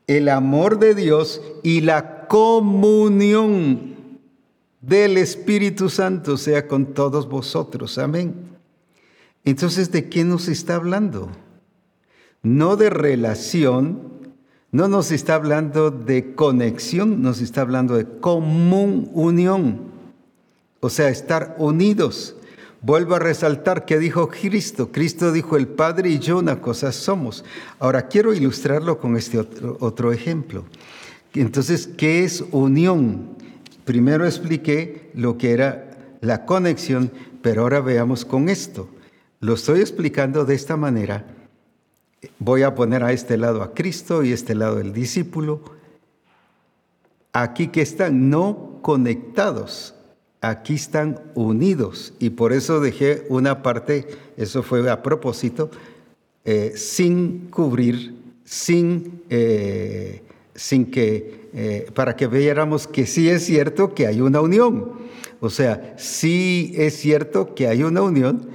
el amor de Dios y la comunión del Espíritu Santo sea con todos vosotros. Amén. Entonces, ¿de qué nos está hablando? No de relación, no nos está hablando de conexión, nos está hablando de común unión, o sea, estar unidos. Vuelvo a resaltar que dijo Cristo. Cristo dijo, el Padre y yo una cosa somos. Ahora quiero ilustrarlo con este otro, otro ejemplo. Entonces, ¿qué es unión? Primero expliqué lo que era la conexión, pero ahora veamos con esto. Lo estoy explicando de esta manera voy a poner a este lado a Cristo y a este lado el discípulo. Aquí que están no conectados, aquí están unidos. Y por eso dejé una parte, eso fue a propósito, eh, sin cubrir, sin, eh, sin que, eh, para que viéramos que sí es cierto que hay una unión. O sea, sí es cierto que hay una unión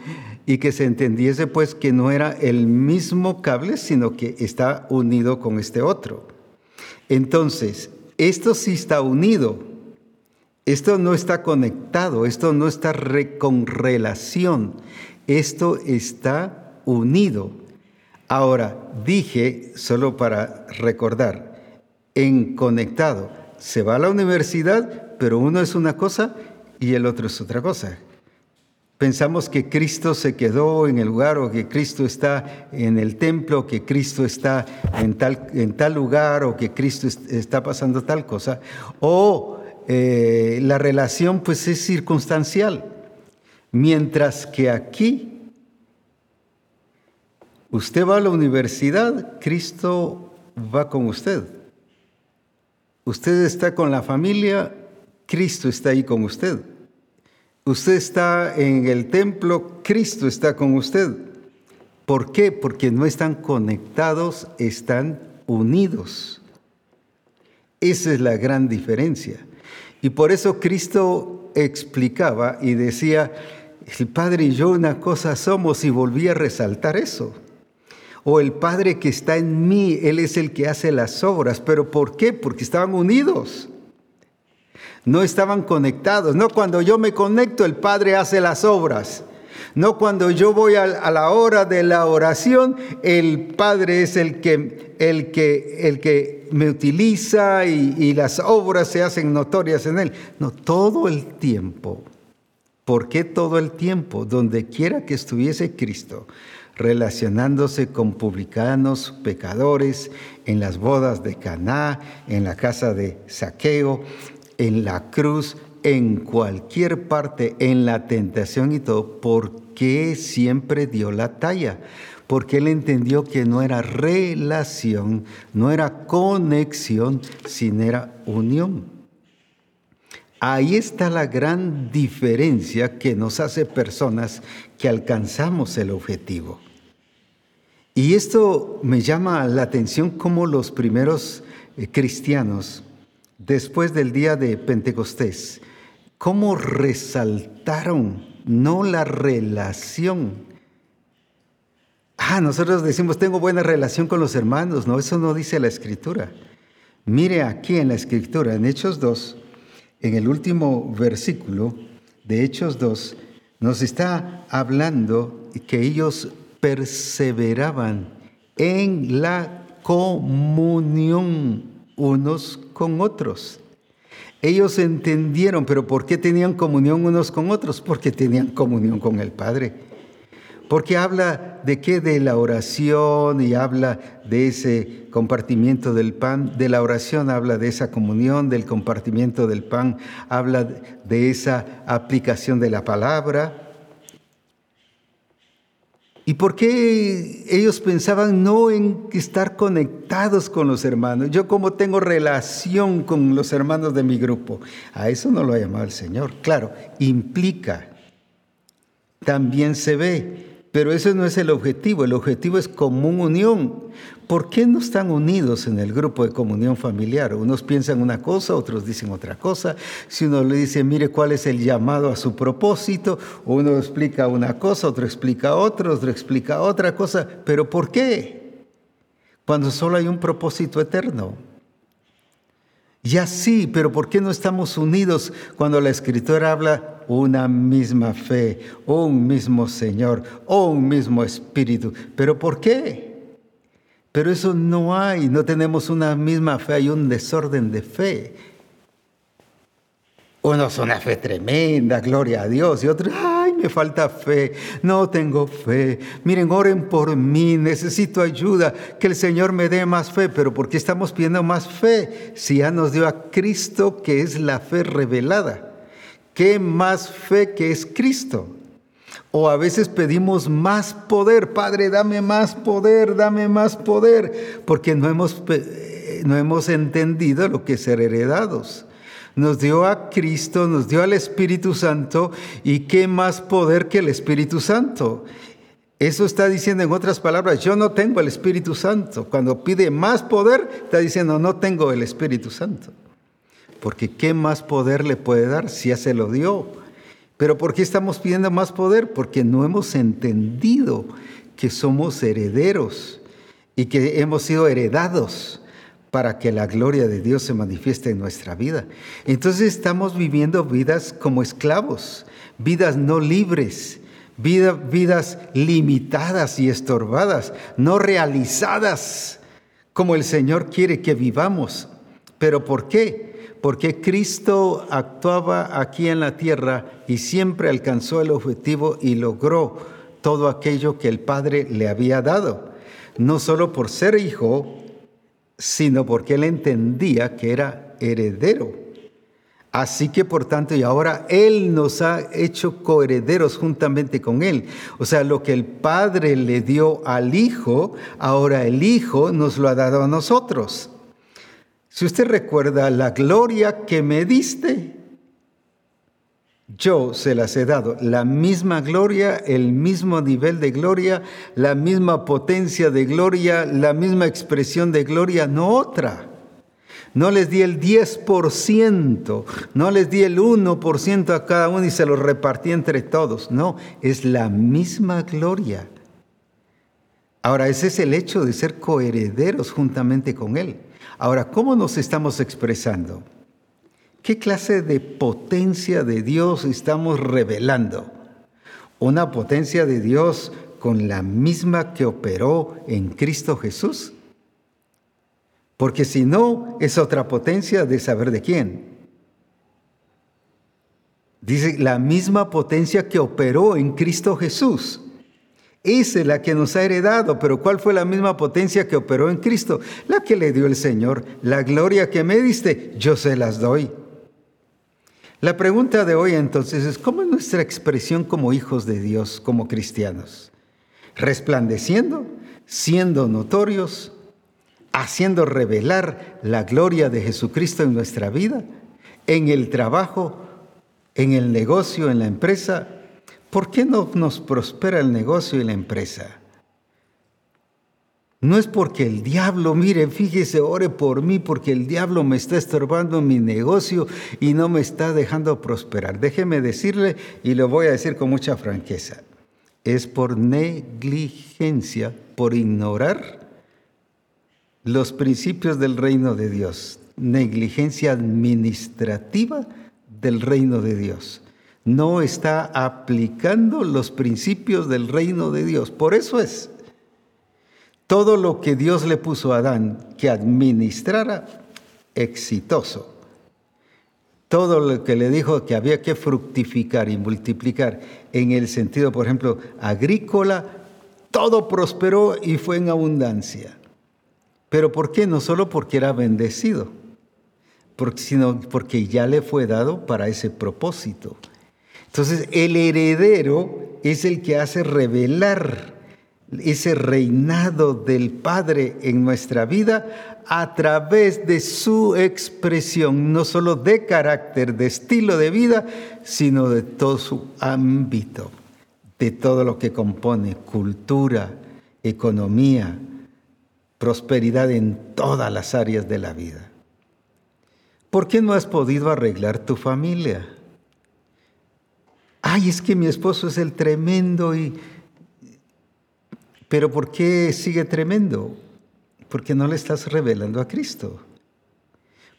y que se entendiese pues que no era el mismo cable, sino que está unido con este otro. Entonces, esto sí está unido, esto no está conectado, esto no está con relación, esto está unido. Ahora, dije, solo para recordar, en conectado, se va a la universidad, pero uno es una cosa y el otro es otra cosa. Pensamos que Cristo se quedó en el lugar o que Cristo está en el templo, que Cristo está en tal, en tal lugar o que Cristo está pasando tal cosa. O eh, la relación pues es circunstancial. Mientras que aquí usted va a la universidad, Cristo va con usted. Usted está con la familia, Cristo está ahí con usted. Usted está en el templo, Cristo está con usted. ¿Por qué? Porque no están conectados, están unidos. Esa es la gran diferencia. Y por eso Cristo explicaba y decía, el Padre y yo una cosa somos y volvía a resaltar eso. O el Padre que está en mí, Él es el que hace las obras. ¿Pero por qué? Porque estaban unidos no estaban conectados. No cuando yo me conecto, el Padre hace las obras. No cuando yo voy a, la hora de la oración, el Padre es el que, el que, el que me utiliza y, y las obras se hacen notorias en Él. No, todo el tiempo. ¿Por qué todo el tiempo? Donde quiera que estuviese Cristo, relacionándose con publicanos, pecadores, en las bodas de Caná, en la casa de Saqueo, en la cruz, en cualquier parte, en la tentación y todo, ¿por qué siempre dio la talla? Porque él entendió que no era relación, no era conexión, sino era unión. Ahí está la gran diferencia que nos hace personas que alcanzamos el objetivo. Y esto me llama la atención como los primeros eh, cristianos después del día de Pentecostés, cómo resaltaron no la relación. Ah, nosotros decimos, tengo buena relación con los hermanos. No, eso no dice la escritura. Mire aquí en la escritura, en Hechos 2, en el último versículo de Hechos 2, nos está hablando que ellos perseveraban en la comunión unos con otros. Ellos entendieron, pero ¿por qué tenían comunión unos con otros? Porque tenían comunión con el Padre. Porque habla de qué? De la oración y habla de ese compartimiento del pan. De la oración habla de esa comunión, del compartimiento del pan, habla de esa aplicación de la palabra. ¿Y por qué ellos pensaban no en estar conectados con los hermanos? Yo como tengo relación con los hermanos de mi grupo. A eso no lo ha llamado el Señor. Claro, implica, también se ve, pero ese no es el objetivo. El objetivo es común unión. ¿Por qué no están unidos en el grupo de comunión familiar? Unos piensan una cosa, otros dicen otra cosa. Si uno le dice, mire cuál es el llamado a su propósito, uno explica una cosa, otro explica otra, otro explica otra cosa. ¿Pero por qué? Cuando solo hay un propósito eterno. Ya sí, pero ¿por qué no estamos unidos cuando la escritora habla una misma fe, un mismo Señor, un mismo Espíritu? ¿Pero por qué? Pero eso no hay, no tenemos una misma fe, hay un desorden de fe. Unos una fe tremenda, gloria a Dios, y otros, me falta fe, no tengo fe. Miren, oren por mí, necesito ayuda, que el Señor me dé más fe, pero ¿por qué estamos pidiendo más fe si ya nos dio a Cristo que es la fe revelada? ¿Qué más fe que es Cristo? O a veces pedimos más poder, Padre, dame más poder, dame más poder, porque no hemos, no hemos entendido lo que es ser heredados. Nos dio a Cristo, nos dio al Espíritu Santo, y qué más poder que el Espíritu Santo. Eso está diciendo en otras palabras, yo no tengo el Espíritu Santo. Cuando pide más poder, está diciendo, no tengo el Espíritu Santo. Porque ¿qué más poder le puede dar si ya se lo dio? Pero ¿por qué estamos pidiendo más poder? Porque no hemos entendido que somos herederos y que hemos sido heredados para que la gloria de Dios se manifieste en nuestra vida. Entonces estamos viviendo vidas como esclavos, vidas no libres, vidas limitadas y estorbadas, no realizadas como el Señor quiere que vivamos. ¿Pero por qué? porque Cristo actuaba aquí en la tierra y siempre alcanzó el objetivo y logró todo aquello que el Padre le había dado, no solo por ser hijo, sino porque él entendía que era heredero. Así que por tanto, y ahora Él nos ha hecho coherederos juntamente con Él. O sea, lo que el Padre le dio al Hijo, ahora el Hijo nos lo ha dado a nosotros. Si usted recuerda la gloria que me diste, yo se las he dado. La misma gloria, el mismo nivel de gloria, la misma potencia de gloria, la misma expresión de gloria, no otra. No les di el 10%, no les di el 1% a cada uno y se lo repartí entre todos. No, es la misma gloria. Ahora, ese es el hecho de ser coherederos juntamente con Él. Ahora, ¿cómo nos estamos expresando? ¿Qué clase de potencia de Dios estamos revelando? ¿Una potencia de Dios con la misma que operó en Cristo Jesús? Porque si no, es otra potencia de saber de quién. Dice, la misma potencia que operó en Cristo Jesús. Esa es la que nos ha heredado, pero ¿cuál fue la misma potencia que operó en Cristo? La que le dio el Señor. La gloria que me diste, yo se las doy. La pregunta de hoy entonces es, ¿cómo es nuestra expresión como hijos de Dios, como cristianos? ¿Resplandeciendo? ¿Siendo notorios? ¿Haciendo revelar la gloria de Jesucristo en nuestra vida? ¿En el trabajo? ¿En el negocio? ¿En la empresa? ¿por qué no nos prospera el negocio y la empresa? No es porque el diablo, mire, fíjese, ore por mí, porque el diablo me está estorbando mi negocio y no me está dejando prosperar. Déjeme decirle, y lo voy a decir con mucha franqueza, es por negligencia, por ignorar los principios del reino de Dios, negligencia administrativa del reino de Dios. No está aplicando los principios del reino de Dios. Por eso es todo lo que Dios le puso a Adán que administrara exitoso. Todo lo que le dijo que había que fructificar y multiplicar en el sentido, por ejemplo, agrícola, todo prosperó y fue en abundancia. Pero ¿por qué? No solo porque era bendecido, sino porque ya le fue dado para ese propósito. Entonces, el heredero es el que hace revelar ese reinado del Padre en nuestra vida a través de su expresión, no solo de carácter, de estilo de vida, sino de todo su ámbito, de todo lo que compone cultura, economía, prosperidad en todas las áreas de la vida. ¿Por qué no has podido arreglar tu familia? Ay, es que mi esposo es el tremendo y... Pero ¿por qué sigue tremendo? Porque no le estás revelando a Cristo.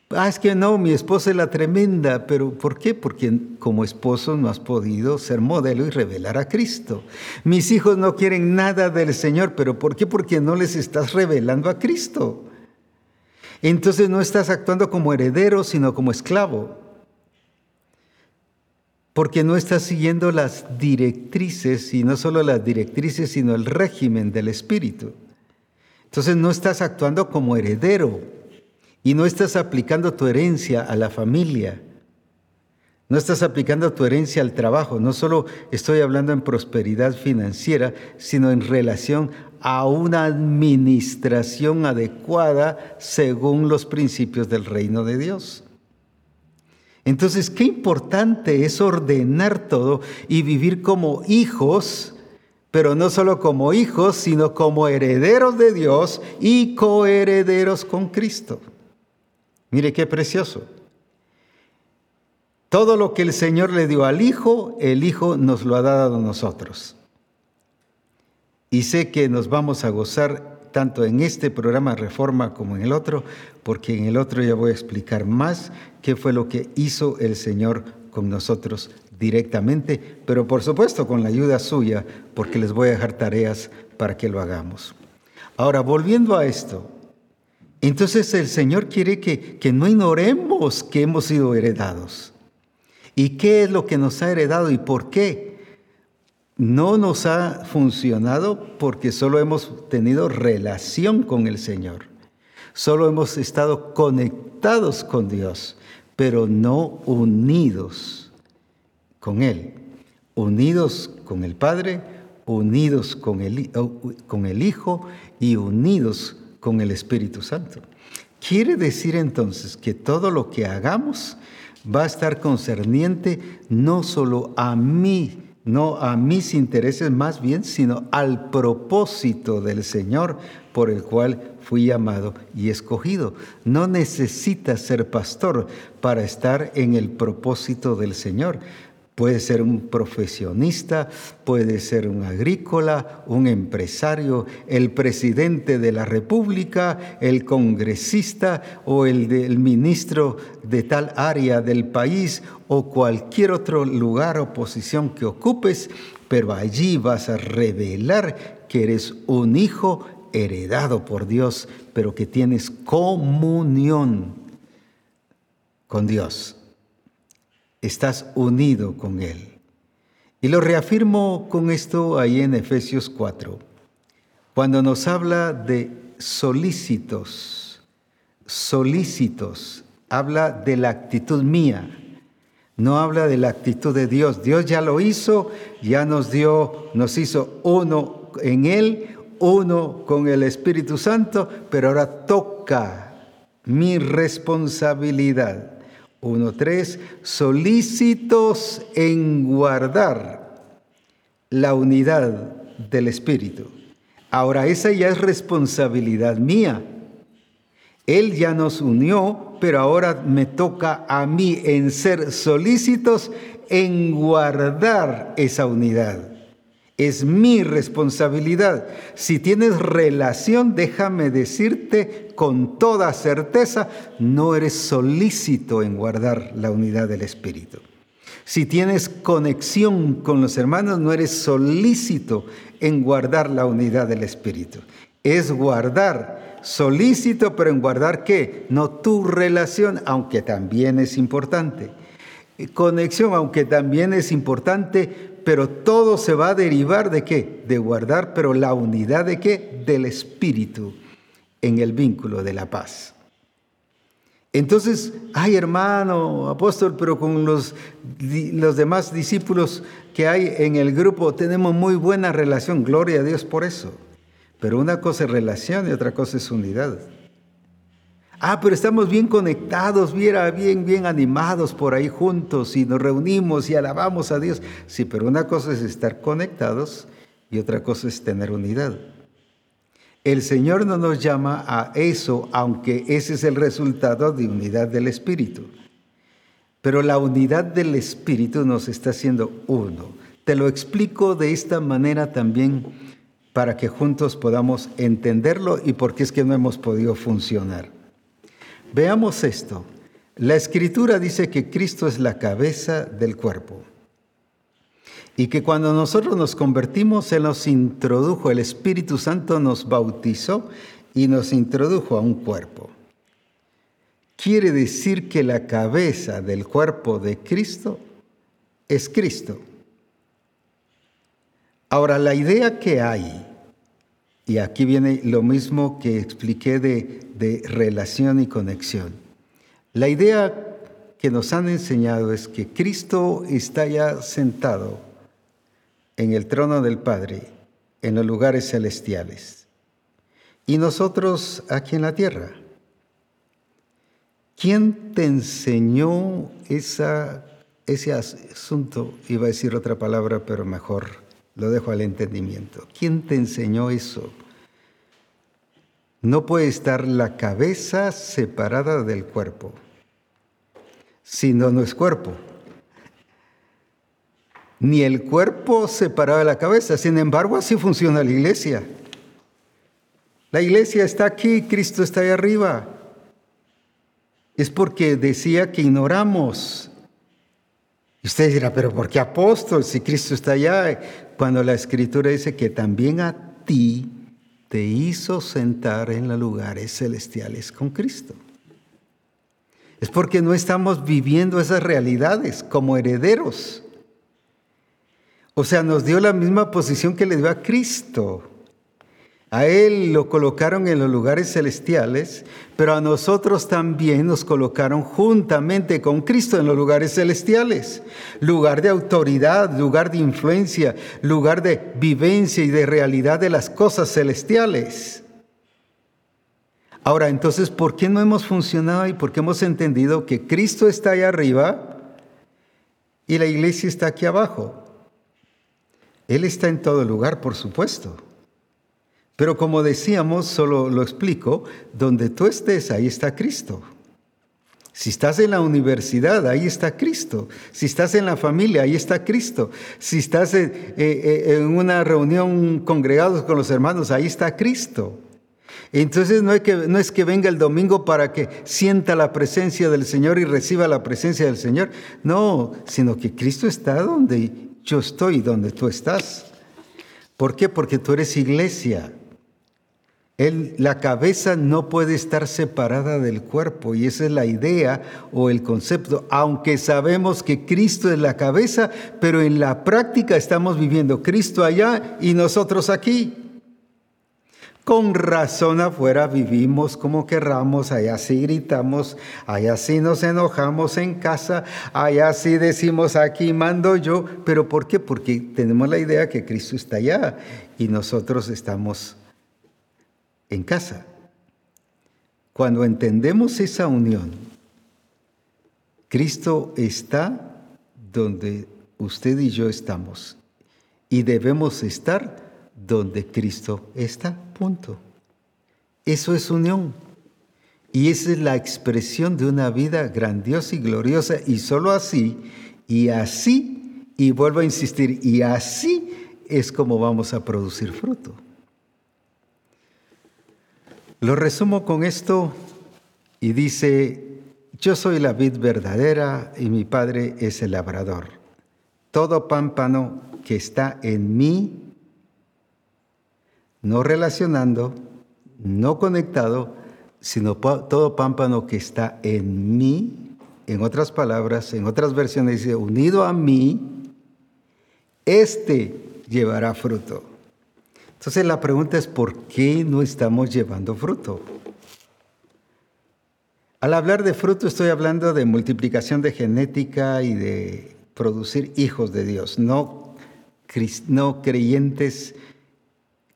Ah, es que no, mi esposa es la tremenda, pero ¿por qué? Porque como esposo no has podido ser modelo y revelar a Cristo. Mis hijos no quieren nada del Señor, pero ¿por qué? Porque no les estás revelando a Cristo. Entonces no estás actuando como heredero, sino como esclavo porque no estás siguiendo las directrices, y no solo las directrices, sino el régimen del Espíritu. Entonces no estás actuando como heredero y no estás aplicando tu herencia a la familia. No estás aplicando tu herencia al trabajo. No solo estoy hablando en prosperidad financiera, sino en relación a una administración adecuada según los principios del reino de Dios. Entonces, qué importante es ordenar todo y vivir como hijos, pero no solo como hijos, sino como herederos de Dios y coherederos con Cristo. Mire qué precioso. Todo lo que el Señor le dio al Hijo, el Hijo nos lo ha dado a nosotros. Y sé que nos vamos a gozar tanto en este programa Reforma como en el otro, porque en el otro ya voy a explicar más qué fue lo que hizo el Señor con nosotros directamente, pero por supuesto con la ayuda suya, porque les voy a dejar tareas para que lo hagamos. Ahora, volviendo a esto, entonces el Señor quiere que, que no ignoremos que hemos sido heredados. ¿Y qué es lo que nos ha heredado y por qué? No nos ha funcionado porque solo hemos tenido relación con el Señor. Solo hemos estado conectados con Dios, pero no unidos con Él. Unidos con el Padre, unidos con el, con el Hijo y unidos con el Espíritu Santo. Quiere decir entonces que todo lo que hagamos va a estar concerniente no solo a mí, no a mis intereses más bien, sino al propósito del Señor por el cual fui llamado y escogido. No necesitas ser pastor para estar en el propósito del Señor. Puede ser un profesionista, puede ser un agrícola, un empresario, el presidente de la República, el congresista o el, del ministro de tal área del país o cualquier otro lugar o posición que ocupes, pero allí vas a revelar que eres un hijo heredado por Dios, pero que tienes comunión con Dios estás unido con Él. Y lo reafirmo con esto ahí en Efesios 4, cuando nos habla de solícitos, solícitos, habla de la actitud mía, no habla de la actitud de Dios. Dios ya lo hizo, ya nos dio, nos hizo uno en Él, uno con el Espíritu Santo, pero ahora toca mi responsabilidad 1.3, solícitos en guardar la unidad del Espíritu. Ahora, esa ya es responsabilidad mía. Él ya nos unió, pero ahora me toca a mí en ser solícitos en guardar esa unidad, Es mi responsabilidad. Si tienes relación, déjame decirte con toda certeza, no eres solícito en guardar la unidad del Espíritu. Si tienes conexión con los hermanos, no eres solícito en guardar la unidad del Espíritu. Es guardar, solícito, pero en guardar qué? No tu relación, aunque también es importante. Conexión, aunque también es importante, pero todo se va a derivar de qué? De guardar, pero la unidad de qué? Del Espíritu en el vínculo de la paz. Entonces, ay hermano, apóstol, pero con los, los demás discípulos que hay en el grupo tenemos muy buena relación, gloria a Dios por eso. Pero una cosa es relación y otra cosa es unidad. Ah, pero estamos bien conectados, bien, bien, animados por ahí juntos y nos reunimos y alabamos a Dios. Sí, pero una cosa es estar conectados y otra cosa es tener unidad. El Señor no nos llama a eso, aunque ese es el resultado de unidad del Espíritu. Pero la unidad del Espíritu nos está haciendo uno. Te lo explico de esta manera también para que juntos podamos entenderlo y por qué es que no hemos podido funcionar. Veamos esto. La escritura dice que Cristo es la cabeza del cuerpo y que cuando nosotros nos convertimos, Él nos introdujo, el Espíritu Santo nos bautizó y nos introdujo a un cuerpo. Quiere decir que la cabeza del cuerpo de Cristo es Cristo. Ahora, la idea que hay y aquí viene lo mismo que expliqué de, relación y conexión. La idea que nos han enseñado es que Cristo está ya sentado en el trono del Padre, en los lugares celestiales, y nosotros aquí en la tierra. ¿Quién te enseñó esa, ese asunto? Iba a decir otra palabra, pero mejor lo dejo al entendimiento. ¿Quién te enseñó eso? No puede estar la cabeza separada del cuerpo, si no, no es cuerpo. Ni el cuerpo separado de la cabeza. Sin embargo, así funciona la iglesia. La iglesia está aquí, Cristo está ahí arriba. Es porque decía que ignoramos y usted dirá, pero ¿por qué apóstol si Cristo está allá? Cuando la escritura dice que también a ti te hizo sentar en los lugares celestiales con Cristo. Es porque no estamos viviendo esas realidades como herederos. O sea, nos dio la misma posición que le dio a Cristo. A Él lo colocaron en los lugares celestiales, pero a nosotros también nos colocaron juntamente con Cristo en los lugares celestiales. Lugar de autoridad, lugar de influencia, lugar de vivencia y de realidad de las cosas celestiales. Ahora, entonces, ¿por qué no hemos funcionado y por qué hemos entendido que Cristo está ahí arriba y la iglesia está aquí abajo? Él está en todo lugar, por supuesto. Pero como decíamos, solo lo explico, donde tú estés, ahí está Cristo. Si estás en la universidad, ahí está Cristo. Si estás en la familia, ahí está Cristo. Si estás en, eh, eh, una reunión congregados con los hermanos, ahí está Cristo. Entonces no, que, no es que venga el domingo para que sienta la presencia del Señor y reciba la presencia del Señor. No, sino que Cristo está donde yo estoy, donde tú estás. ¿Por qué? Porque tú eres iglesia la cabeza no puede estar separada del cuerpo y esa es la idea o el concepto, aunque sabemos que Cristo es la cabeza, pero en la práctica estamos viviendo Cristo allá y nosotros aquí. Con razón afuera vivimos como querramos, allá sí gritamos, allá sí nos enojamos en casa, allá sí decimos aquí mando yo, pero ¿por qué? Porque tenemos la idea que Cristo está allá y nosotros estamos en casa. Cuando entendemos esa unión, Cristo está donde usted y yo estamos y debemos estar donde Cristo está. Punto. Eso es unión. Y esa es la expresión de una vida grandiosa y gloriosa. Y solo así, y así, y vuelvo a insistir, y así es como vamos a producir fruto. Lo resumo con esto y dice, yo soy la vid verdadera y mi padre es el labrador. Todo pámpano que está en mí, no relacionando, no conectado, sino todo pámpano que está en mí, en otras palabras, en otras versiones dice, unido a mí, este llevará fruto. Entonces la pregunta es, ¿por qué no estamos llevando fruto? Al hablar de fruto estoy hablando de multiplicación de genética y de producir hijos de Dios, no, no creyentes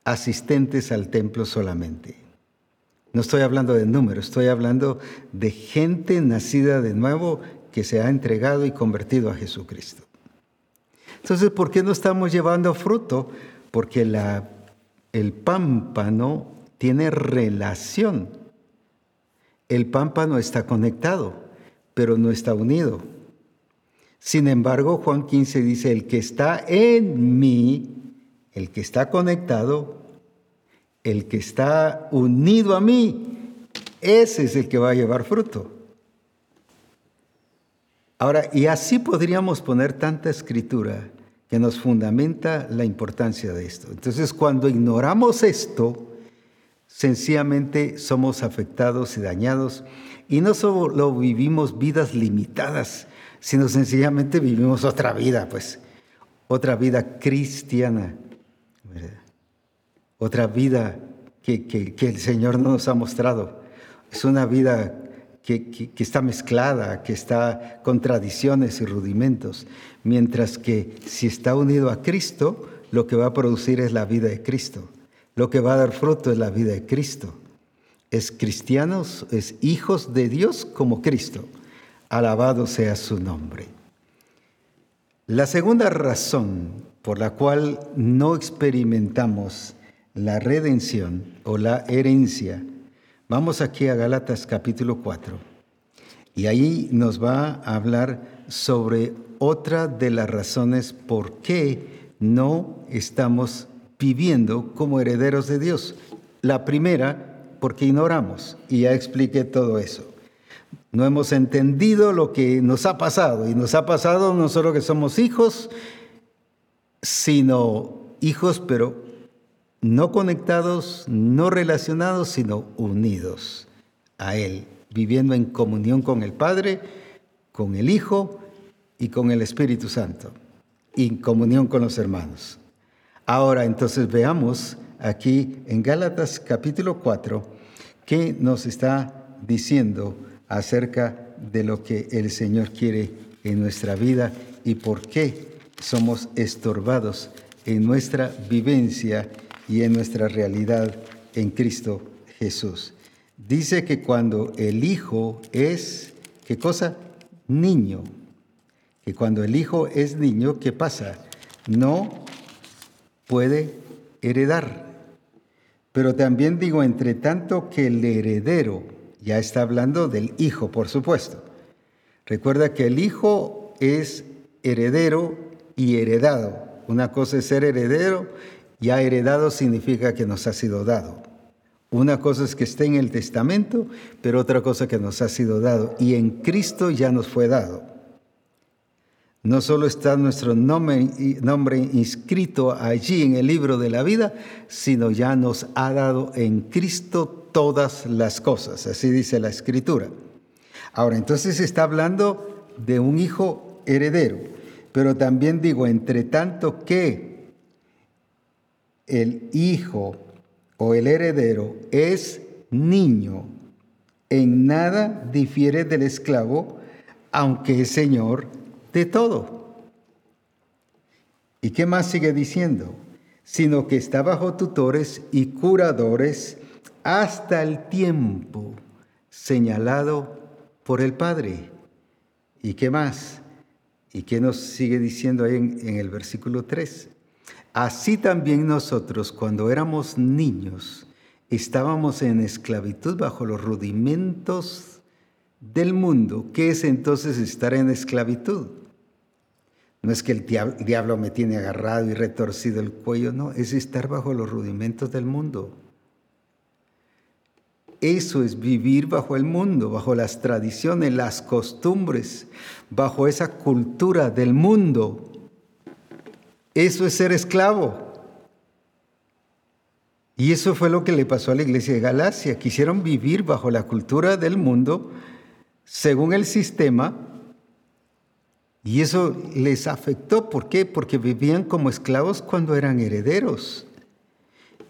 asistentes al templo solamente. No estoy hablando de números, estoy hablando de gente nacida de nuevo que se ha entregado y convertido a Jesucristo. Entonces, ¿por qué no estamos llevando fruto? Porque la, el pámpano tiene relación. El pámpano está conectado, pero no está unido. Sin embargo, Juan 15 dice, el que está en mí, el que está conectado, el que está unido a mí, ese es el que va a llevar fruto. Ahora, y así podríamos poner tanta escritura que nos fundamenta la importancia de esto. Entonces, cuando ignoramos esto, sencillamente somos afectados y dañados y no solo vivimos vidas limitadas, sino sencillamente vivimos otra vida, pues, otra vida cristiana, otra vida que, que, el Señor no nos ha mostrado. Es una vida que, está mezclada, que está con tradiciones y rudimentos, mientras que si está unido a Cristo, lo que va a producir es la vida de Cristo. Lo que va a dar fruto es la vida de Cristo. Es cristianos, es hijos de Dios como Cristo. Alabado sea su nombre. La segunda razón por la cual no experimentamos la redención o la herencia Vamos aquí a Gálatas capítulo 4 y ahí nos va a hablar sobre otra de las razones por qué no estamos viviendo como herederos de Dios. La primera, porque ignoramos, y ya expliqué todo eso. No hemos entendido lo que nos ha pasado, y nos ha pasado no solo que somos hijos, sino hijos, pero no conectados, no relacionados, sino unidos a Él, viviendo en comunión con el Padre, con el Hijo y con el Espíritu Santo, y en comunión con los hermanos. Ahora entonces veamos aquí en Gálatas capítulo 4 qué nos está diciendo acerca de lo que el Señor quiere en nuestra vida y por qué somos estorbados en nuestra vivencia y en nuestra realidad en Cristo Jesús. Dice que cuando el Hijo es, ¿qué cosa? Niño. Que cuando el Hijo es niño, ¿qué pasa? No puede heredar. Pero también digo, entre tanto que el heredero, ya está hablando del Hijo, por supuesto. Recuerda que el Hijo es heredero y heredado. Una cosa es ser heredero ya heredado significa que nos ha sido dado. Una cosa es que esté en el testamento, pero otra cosa que nos ha sido dado. Y en Cristo ya nos fue dado. No solo está nuestro nombre, nombre inscrito allí en el libro de la vida, sino ya nos ha dado en Cristo todas las cosas. Así dice la Escritura. Ahora, entonces está hablando de un hijo heredero. Pero también digo, entre tanto que el hijo o el heredero es niño, en nada difiere del esclavo, aunque es señor de todo. ¿Y qué más sigue diciendo? Sino que está bajo tutores y curadores hasta el tiempo señalado por el Padre. ¿Y qué más? ¿Y qué nos sigue diciendo ahí en, el versículo 3? Así también nosotros, cuando éramos niños, estábamos en esclavitud bajo los rudimentos del mundo. ¿Qué es entonces estar en esclavitud? No es que el diablo me tiene agarrado y retorcido el cuello, no, es estar bajo los rudimentos del mundo. Eso es vivir bajo el mundo, bajo las tradiciones, las costumbres, bajo esa cultura del mundo. Eso es ser esclavo. Y eso fue lo que le pasó a la iglesia de Galacia. Quisieron vivir bajo la cultura del mundo, según el sistema, y eso les afectó. ¿Por qué? Porque vivían como esclavos cuando eran herederos.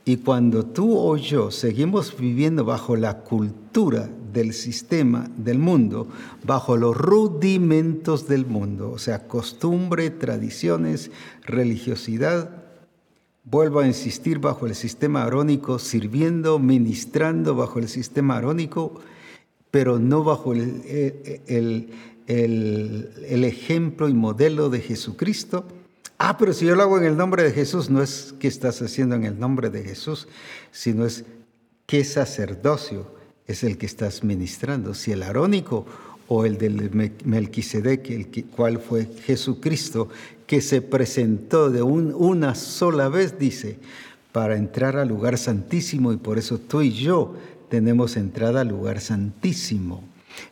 Y cuando tú o yo seguimos viviendo bajo la cultura del sistema del mundo, bajo los rudimentos del mundo, o sea, costumbre, tradiciones, religiosidad, vuelvo a insistir bajo el sistema arónico, sirviendo, ministrando bajo el sistema arónico, pero no bajo el, el, el ejemplo y modelo de Jesucristo, Ah, pero si yo lo hago en el nombre de Jesús, no es que estás haciendo en el nombre de Jesús, sino es qué sacerdocio es el que estás ministrando. Si el arónico o el del Melquisedec, el cual fue Jesucristo, que se presentó de una sola vez, dice, para entrar al lugar santísimo, y por eso tú y yo tenemos entrada al lugar santísimo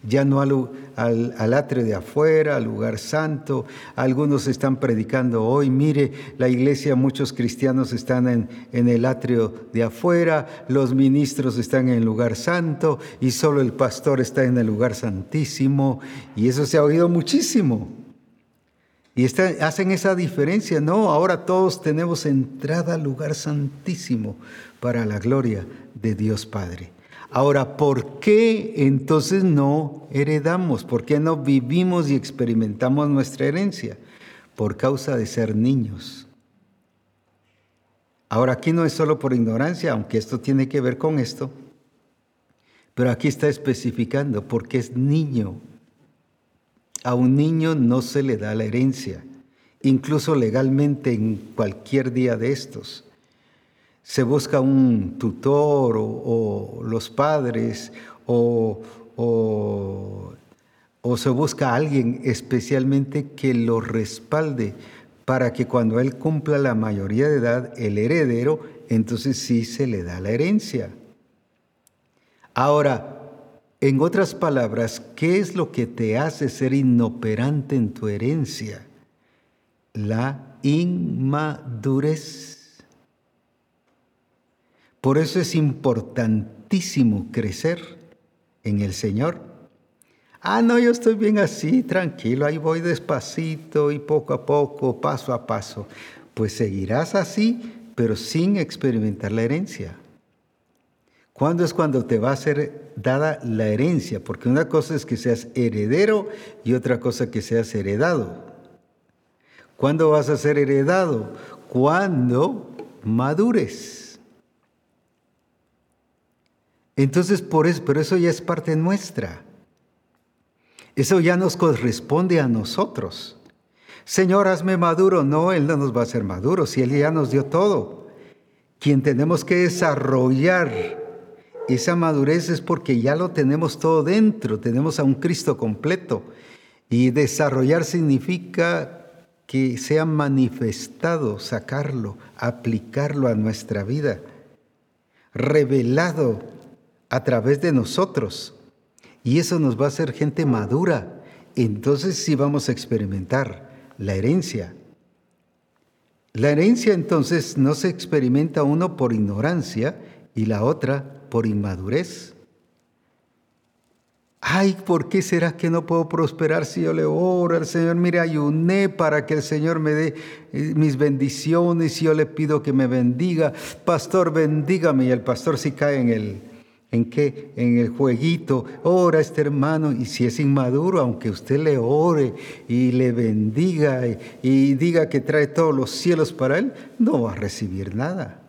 ya no al, al, atrio de afuera, al lugar santo. Algunos están predicando hoy, mire, la iglesia, muchos cristianos están en, en el atrio de afuera, los ministros están en el lugar santo y solo el pastor está en el lugar santísimo. Y eso se ha oído muchísimo. Y hacen esa diferencia, no, ahora todos tenemos entrada al lugar santísimo para la gloria de Dios Padre. Ahora, ¿por qué entonces no heredamos? ¿Por qué no vivimos y experimentamos nuestra herencia? Por causa de ser niños. Ahora, aquí no es solo por ignorancia, aunque esto tiene que ver con esto, pero aquí está especificando porque es niño. A un niño no se le da la herencia, incluso legalmente en cualquier día de estos se busca un tutor o, los padres o, o, se busca alguien especialmente que lo respalde para que cuando él cumpla la mayoría de edad, el heredero, entonces sí se le da la herencia. Ahora, en otras palabras, ¿qué es lo que te hace ser inoperante en tu herencia? La inmadurez. Por eso es importantísimo crecer en el Señor. Ah, no, yo estoy bien así, tranquilo, ahí voy despacito y poco a poco, paso a paso. Pues seguirás así, pero sin experimentar la herencia. ¿Cuándo es cuando te va a ser dada la herencia? Porque una cosa es que seas heredero y otra cosa que seas heredado. ¿Cuándo vas a ser heredado? Cuando madures. Entonces, por eso, pero eso ya es parte nuestra. Eso ya nos corresponde a nosotros. Señor, hazme maduro. No, Él no nos va a hacer maduros, si Él ya nos dio todo. Quien tenemos que desarrollar esa madurez es porque ya lo tenemos todo dentro, tenemos a un Cristo completo. Y desarrollar significa que sea manifestado, sacarlo, aplicarlo a nuestra vida, revelado a través de nosotros. Y eso nos va a hacer gente madura. Entonces sí vamos a experimentar la herencia. La herencia entonces no se experimenta uno por ignorancia y la otra por inmadurez. Ay, ¿por qué será que no puedo prosperar si yo le oro al Señor? Mire, ayuné para que el Señor me dé eh, mis bendiciones y yo le pido que me bendiga. Pastor, bendígame. Y el pastor sí cae en el, ¿En qué? En el jueguito. Ora este hermano y si es inmaduro, aunque usted le ore y le bendiga y, diga que trae todos los cielos para él, no va a recibir nada.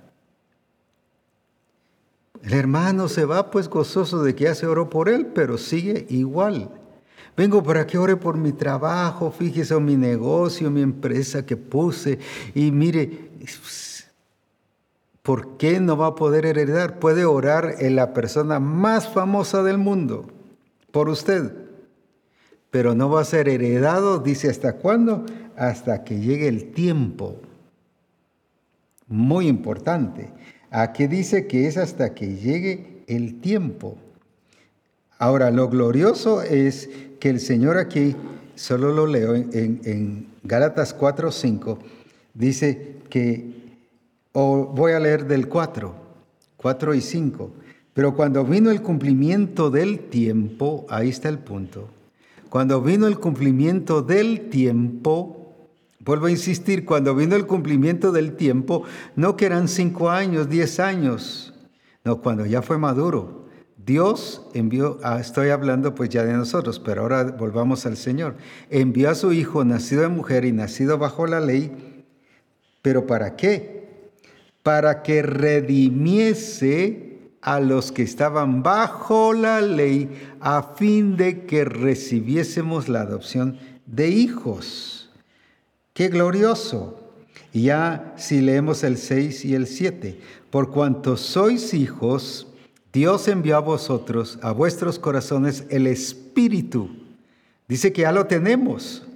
El hermano se va pues gozoso de que ya se oró por él, pero sigue igual. Vengo para que ore por mi trabajo, fíjese en mi negocio, mi empresa que puse y mire, ¿por qué no va a poder heredar? Puede orar en la persona más famosa del mundo por usted, pero no va a ser heredado, dice, ¿hasta cuándo? hasta que llegue el tiempo. Muy importante. Aquí dice que es hasta que llegue el tiempo. Ahora, lo glorioso es que el Señor aquí, solo lo leo en, en Gálatas 4, 5, dice que, o voy a leer del 4, 4 y 5, pero cuando vino el cumplimiento del tiempo, ahí está el punto, cuando vino el cumplimiento del tiempo, vuelvo a insistir, cuando vino el cumplimiento del tiempo, no que eran cinco años, diez años, no, cuando ya fue maduro, Dios envió, estoy hablando pues ya de nosotros, pero ahora volvamos al Señor. Envió a su Hijo, nacido de mujer y nacido bajo la ley, pero ¿para qué? Para que redimiese a los que estaban bajo la ley, a fin de que recibiésemos la adopción de hijos. ¡Qué glorioso! Y ya si leemos el 6 y el 7, por cuanto sois hijos, Dios envió a vosotros, a vuestros corazones, el Espíritu. Dice que ya lo tenemos.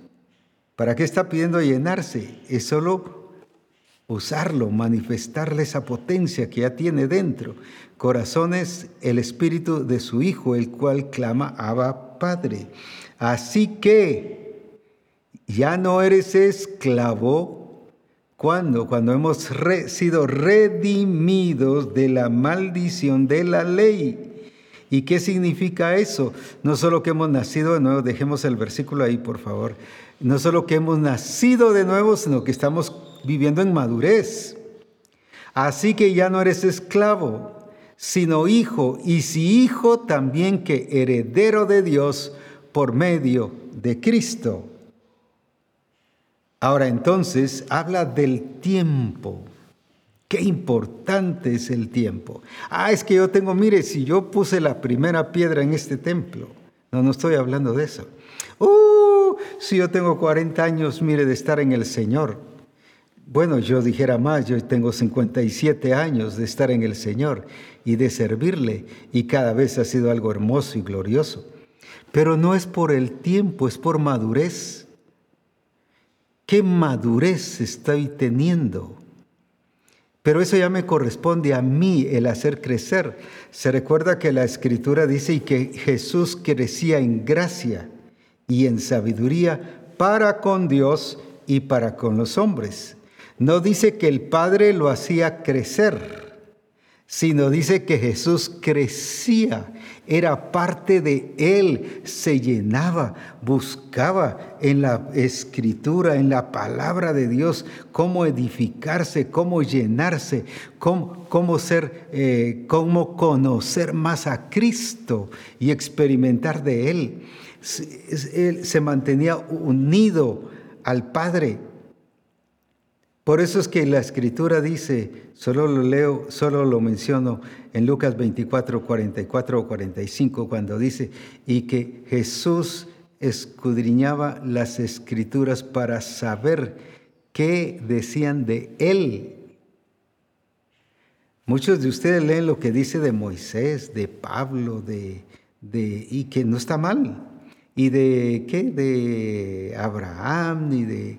¿Para qué está pidiendo llenarse? Es solo usarlo, manifestarle esa potencia que ya tiene dentro. Corazones, el Espíritu de su Hijo, el cual clama Abba Padre. Así que ya no eres esclavo ¿Cuándo? Cuando hemos sido redimidos de la maldición de la ley. ¿Y qué significa eso? No solo que hemos nacido de nuevo, dejemos el versículo ahí, por favor. No solo que hemos nacido de nuevo, sino que estamos viviendo en madurez. Así que ya no eres esclavo, sino hijo, y si hijo, también que heredero de Dios por medio de Cristo. Ahora entonces habla del tiempo. Qué importante es el tiempo. Ah, es que yo tengo, mire, si yo puse la primera piedra en este templo. No, no estoy hablando de eso. Uh, si yo tengo 40 años, mire, de estar en el Señor. Bueno, yo dijera más, yo tengo 57 años de estar en el Señor y de servirle y cada vez ha sido algo hermoso y glorioso. Pero no es por el tiempo, es por madurez. ¿Qué madurez estoy teniendo? Pero eso ya me corresponde a mí el hacer crecer. Se recuerda que la escritura dice y que Jesús crecía en gracia y en sabiduría para con Dios y para con los hombres. No dice que el Padre lo hacía crecer sino dice que Jesús crecía, era parte de Él, se llenaba, buscaba en la escritura, en la palabra de Dios, cómo edificarse, cómo llenarse, cómo, ser, eh, cómo conocer más a Cristo y experimentar de Él. Él se mantenía unido al Padre por eso es que la escritura dice, solo lo leo, solo lo menciono en Lucas 24, 44 o 45, cuando dice, y que Jesús escudriñaba las escrituras para saber qué decían de él. Muchos de ustedes leen lo que dice de Moisés, de Pablo, de, de y que no está mal. Y de qué? De Abraham y de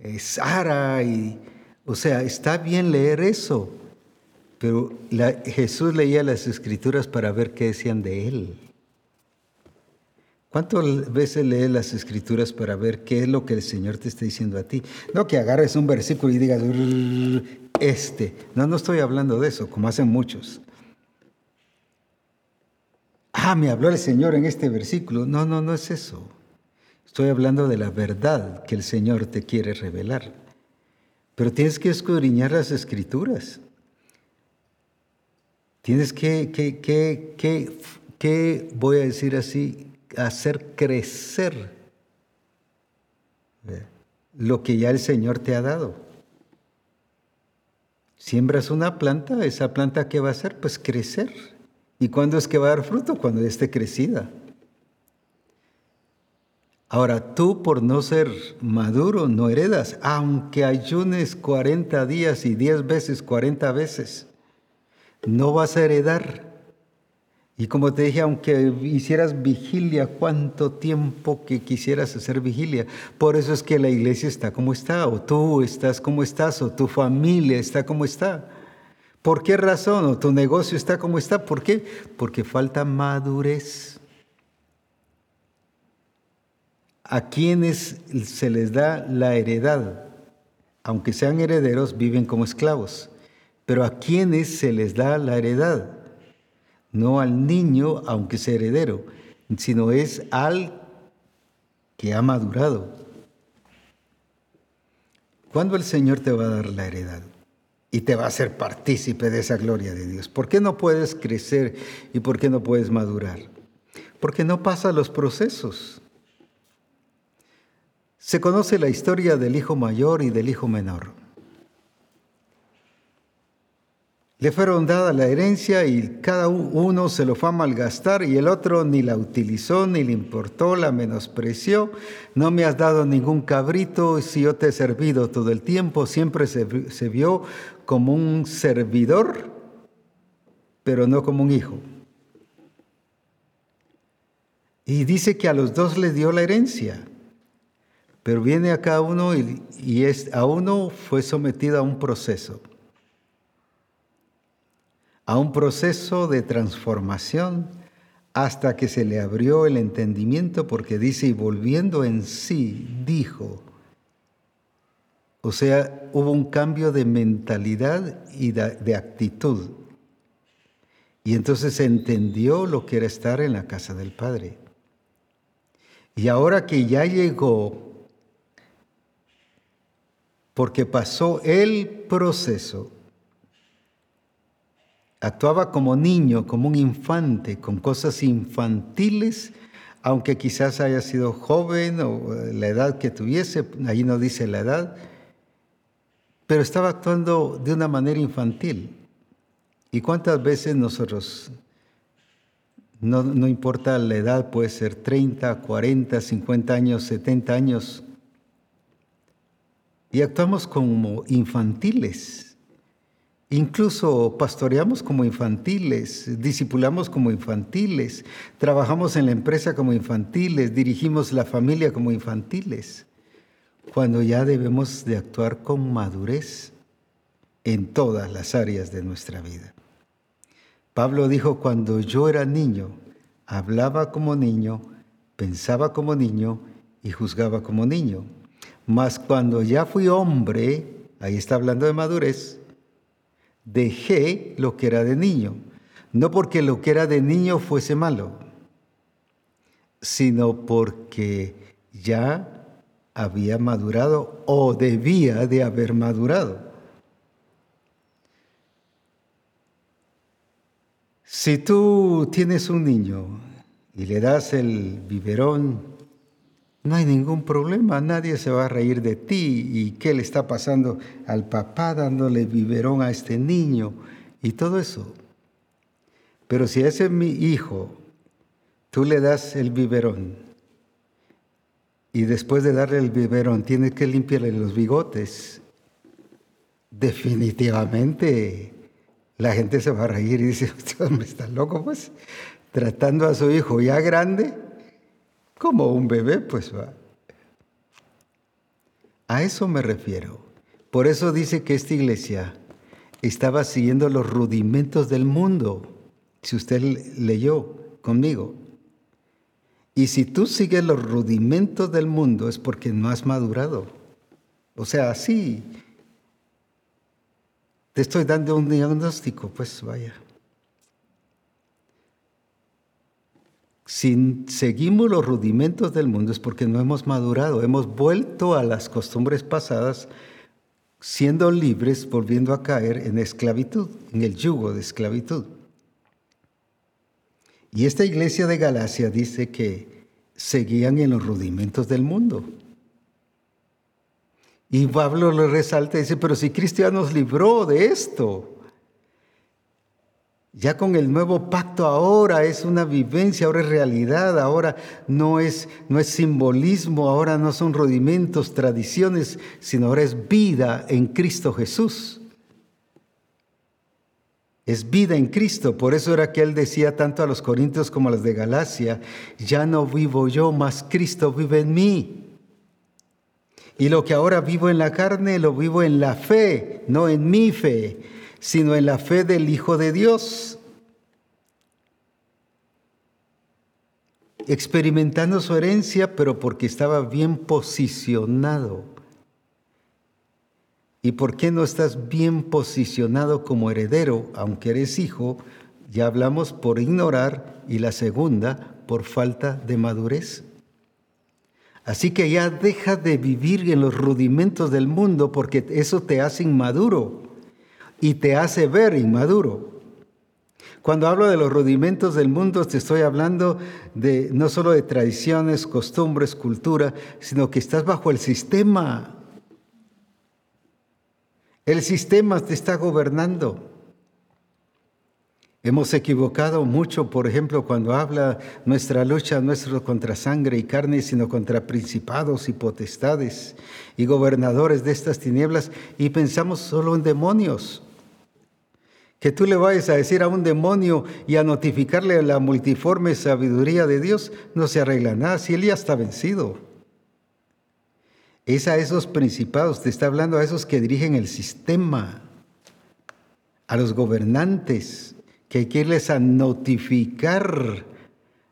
eh, Sara, y, o sea, está bien leer eso, pero Jesús leía las escrituras para ver qué decían de él. ¿Cuántas veces lees las escrituras para ver qué es lo que el Señor te está diciendo a ti? No que agarres un versículo y digas, este. No, no estoy hablando de eso, como hacen muchos. Ah, me habló el Señor en este versículo. No, no, no es eso. Estoy hablando de la verdad que el Señor te quiere revelar. Pero tienes que escudriñar las escrituras. Tienes que, que, que, que, que voy a decir así, hacer crecer lo que ya el Señor te ha dado. Siembras una planta, esa planta ¿qué va a hacer? Pues crecer. ¿Y cuándo es que va a dar fruto? Cuando esté crecida. Ahora, tú por no ser maduro no heredas, aunque ayunes 40 días y 10 veces, 40 veces, no vas a heredar. Y como te dije, aunque hicieras vigilia, cuánto tiempo que quisieras hacer vigilia. Por eso es que la iglesia está como está, o tú estás como estás, o tu familia está como está. ¿Por qué razón? O tu negocio está como está. ¿Por qué? Porque falta madurez. A quienes se les da la heredad, aunque sean herederos, viven como esclavos. Pero a quienes se les da la heredad no al niño, aunque sea heredero, sino es al que ha madurado. ¿Cuándo el Señor te va a dar la heredad? Y te va a hacer partícipe de esa gloria de Dios. ¿Por qué no puedes crecer y por qué no puedes madurar? Porque no pasa los procesos. Se conoce la historia del hijo mayor y del hijo menor. Le fueron dada la herencia y cada uno se lo fue a malgastar y el otro ni la utilizó, ni le importó, la menospreció. No me has dado ningún cabrito si yo te he servido todo el tiempo. Siempre se, se vio como un servidor, pero no como un hijo. Y dice que a los dos le dio la herencia. Pero viene a cada uno y, y es, a uno fue sometido a un proceso a un proceso de transformación hasta que se le abrió el entendimiento porque dice, y volviendo en sí, dijo, o sea, hubo un cambio de mentalidad y de, actitud. Y entonces entendió lo que era estar en la casa del Padre. Y ahora que ya llegó, porque pasó el proceso, Actuaba como niño, como un infante, con cosas infantiles, aunque quizás haya sido joven o eh, la edad que tuviese, ahí no dice la edad, pero estaba actuando de una manera infantil. ¿Y cuántas veces nosotros, no, no importa la edad, puede ser 30, 40, 50 años, 70 años, y actuamos como infantiles? Incluso pastoreamos como infantiles, discipulamos como infantiles, trabajamos en la empresa como infantiles, dirigimos la familia como infantiles, cuando ya debemos de actuar con madurez en todas las áreas de nuestra vida. Pablo dijo, cuando yo era niño, hablaba como niño, pensaba como niño y juzgaba como niño. Mas cuando ya fui hombre, ahí está hablando de madurez, dejé lo que era de niño. No porque lo que era de niño fuese malo, sino porque ya había madurado o debía de haber madurado. Si tú tienes un niño y le das el biberón no hay ningún problema, nadie se va a reír de ti. ¿Y qué le está pasando al papá dándole biberón a este niño? Y todo eso. Pero si ese es mi hijo, tú le das el biberón y después de darle el biberón tienes que limpiarle los bigotes, definitivamente la gente se va a reír y dice, este hombre está loco pues, tratando a su hijo ya grande como un bebé, pues va. A eso me refiero. Por eso dice que esta iglesia estaba siguiendo los rudimentos del mundo, si usted leyó conmigo. Y si tú sigues los rudimentos del mundo es porque no has madurado. O sea, sí, te estoy dando un diagnóstico, pues vaya. Si seguimos los rudimentos del mundo es porque no hemos madurado, hemos vuelto a las costumbres pasadas, siendo libres, volviendo a caer en esclavitud, en el yugo de esclavitud. Y esta iglesia de Galacia dice que seguían en los rudimentos del mundo. Y Pablo le resalta y dice, pero si Cristo nos libró de esto, ya con el nuevo pacto ahora es una vivencia, ahora es realidad, ahora no es, no es simbolismo, ahora no son rudimentos, tradiciones, sino ahora es vida en Cristo Jesús. es vida en Cristo. Por eso era que él decía tanto a los Corintios como a los de Galacia, ya no vivo yo, mas Cristo vive en mí. Y lo que ahora vivo en la carne, lo vivo en la fe, no en mi fe, sino en la fe del Hijo de Dios. Experimentando su herencia, pero porque estaba bien posicionado. ¿Y por qué no estás bien posicionado como heredero, aunque eres hijo? Ya hablamos por ignorar y la segunda, por falta de madurez. Así que ya deja de vivir en los rudimentos del mundo porque eso te hace inmaduro y te hace ver inmaduro. Cuando hablo de los rudimentos del mundo, te estoy hablando de no solo de tradiciones, costumbres, cultura, sino que estás bajo el sistema. El sistema te está gobernando. Hemos equivocado mucho, por ejemplo, cuando habla nuestra lucha no es contra sangre y carne, sino contra principados y potestades y gobernadores de estas tinieblas y pensamos solo en demonios. Que tú le vayas a decir a un demonio y a notificarle la multiforme sabiduría de Dios, no se arregla nada si él ya está vencido. Es a esos principados, te está hablando a esos que dirigen el sistema, a los gobernantes, que hay que irles a notificar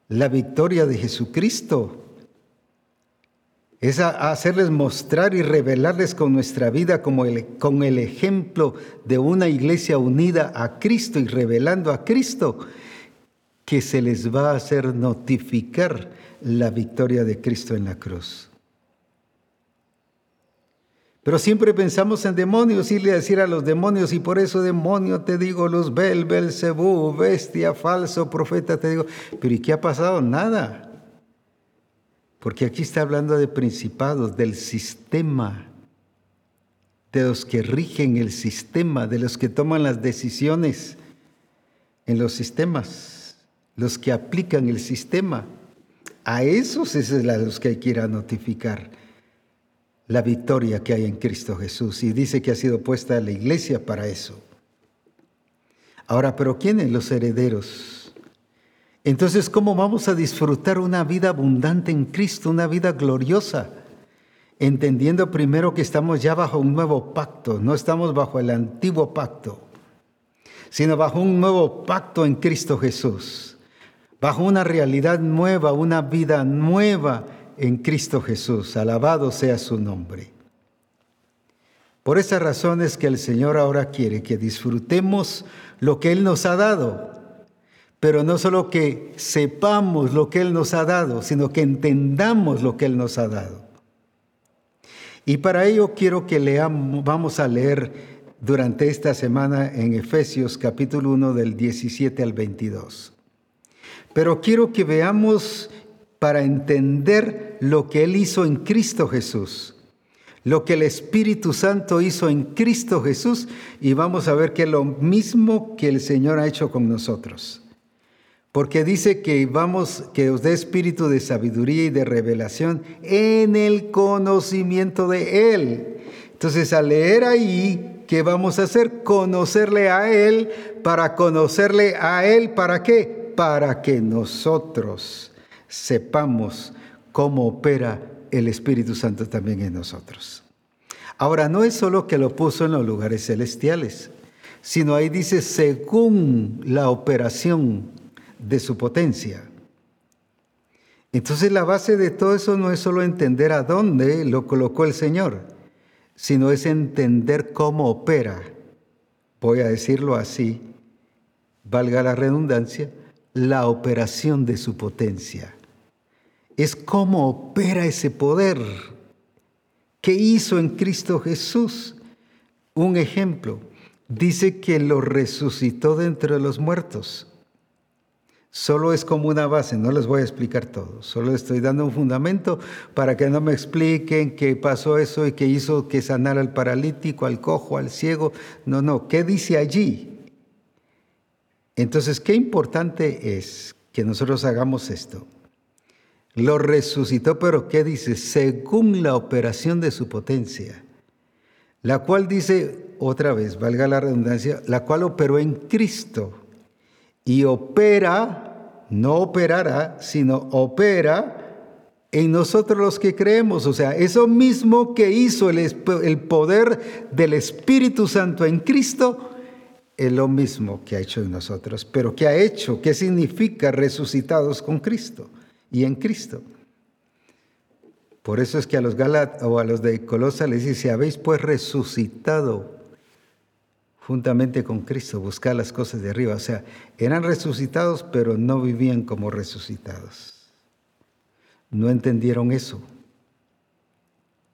la victoria de Jesucristo. Es a hacerles mostrar y revelarles con nuestra vida como el, con el ejemplo de una iglesia unida a Cristo y revelando a Cristo, que se les va a hacer notificar la victoria de Cristo en la cruz. Pero siempre pensamos en demonios, irle a decir a los demonios, y por eso demonio te digo, los Bel, Belcebú, bestia, falso, profeta, te digo. Pero ¿y qué ha pasado? Nada. Porque aquí está hablando de principados, del sistema, de los que rigen el sistema, de los que toman las decisiones en los sistemas, los que aplican el sistema. A esos es a los que hay que notificar la victoria que hay en Cristo Jesús y dice que ha sido puesta la iglesia para eso. Ahora, pero ¿quiénes los herederos? Entonces, ¿cómo vamos a disfrutar una vida abundante en Cristo, una vida gloriosa? Entendiendo primero que estamos ya bajo un nuevo pacto, no estamos bajo el antiguo pacto, sino bajo un nuevo pacto en Cristo Jesús, bajo una realidad nueva, una vida nueva en Cristo Jesús. Alabado sea su nombre. Por esa razón es que el Señor ahora quiere que disfrutemos lo que Él nos ha dado, pero no solo que sepamos lo que Él nos ha dado, sino que entendamos lo que Él nos ha dado. Y para ello quiero que leamos, vamos a leer durante esta semana en Efesios capítulo 1 del 17 al 22. Pero quiero que veamos para entender lo que Él hizo en Cristo Jesús, lo que el Espíritu Santo hizo en Cristo Jesús y vamos a ver que es lo mismo que el Señor ha hecho con nosotros. Porque dice que vamos, que os dé espíritu de sabiduría y de revelación en el conocimiento de Él. Entonces, al leer ahí, ¿qué vamos a hacer? Conocerle a Él, para conocerle a Él, ¿para qué? Para que nosotros sepamos cómo opera el Espíritu Santo también en nosotros. Ahora, no es solo que lo puso en los lugares celestiales, sino ahí dice según la operación de su potencia. Entonces la base de todo eso no es solo entender a dónde lo colocó el Señor, sino es entender cómo opera. Voy a decirlo así, valga la redundancia, la operación de su potencia es cómo opera ese poder. ¿Qué hizo en Cristo Jesús? Un ejemplo, dice que lo resucitó de entre los muertos. Solo es como una base, no les voy a explicar todo, solo estoy dando un fundamento para que no me expliquen qué pasó eso y qué hizo que sanara al paralítico, al cojo, al ciego. No, no, ¿qué dice allí? Entonces, qué importante es que nosotros hagamos esto. Lo resucitó, pero ¿qué dice? Según la operación de su potencia. la cual dice otra vez, valga la redundancia, la cual operó en Cristo y opera, no operará, sino opera en nosotros los que creemos. O sea, eso mismo que hizo el, el poder del Espíritu Santo en Cristo, es lo mismo que ha hecho en nosotros. Pero ¿qué ha hecho? ¿Qué significa resucitados con Cristo y en Cristo? Por eso es que a los Galat o a los de Colosa les dice, habéis pues resucitado juntamente con Cristo, buscar las cosas de arriba. O sea, eran resucitados, pero no vivían como resucitados. No entendieron eso.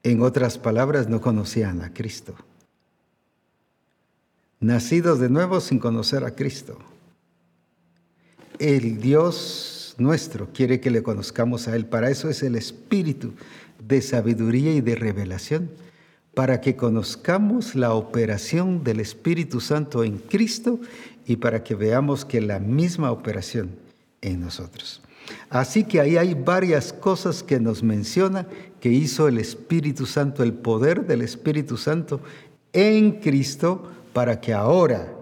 En otras palabras, no conocían a Cristo. Nacidos de nuevo sin conocer a Cristo. El Dios nuestro quiere que le conozcamos a Él. Para eso es el Espíritu de sabiduría y de revelación, para que conozcamos la operación del Espíritu Santo en Cristo y para que veamos que la misma operación en nosotros. Así que ahí hay varias cosas que nos menciona que hizo el Espíritu Santo, el poder del Espíritu Santo en Cristo para que ahora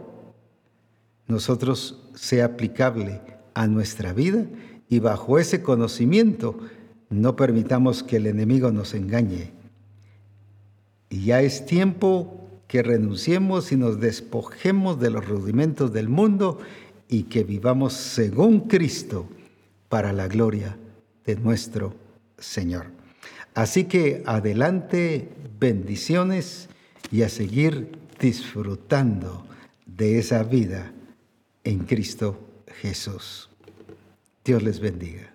nosotros sea aplicable a nuestra vida y bajo ese conocimiento no permitamos que el enemigo nos engañe. Y ya es tiempo que renunciemos y nos despojemos de los rudimentos del mundo y que vivamos según Cristo para la gloria de nuestro Señor. Así que adelante, bendiciones y a seguir disfrutando de esa vida en Cristo Jesús. Dios les bendiga.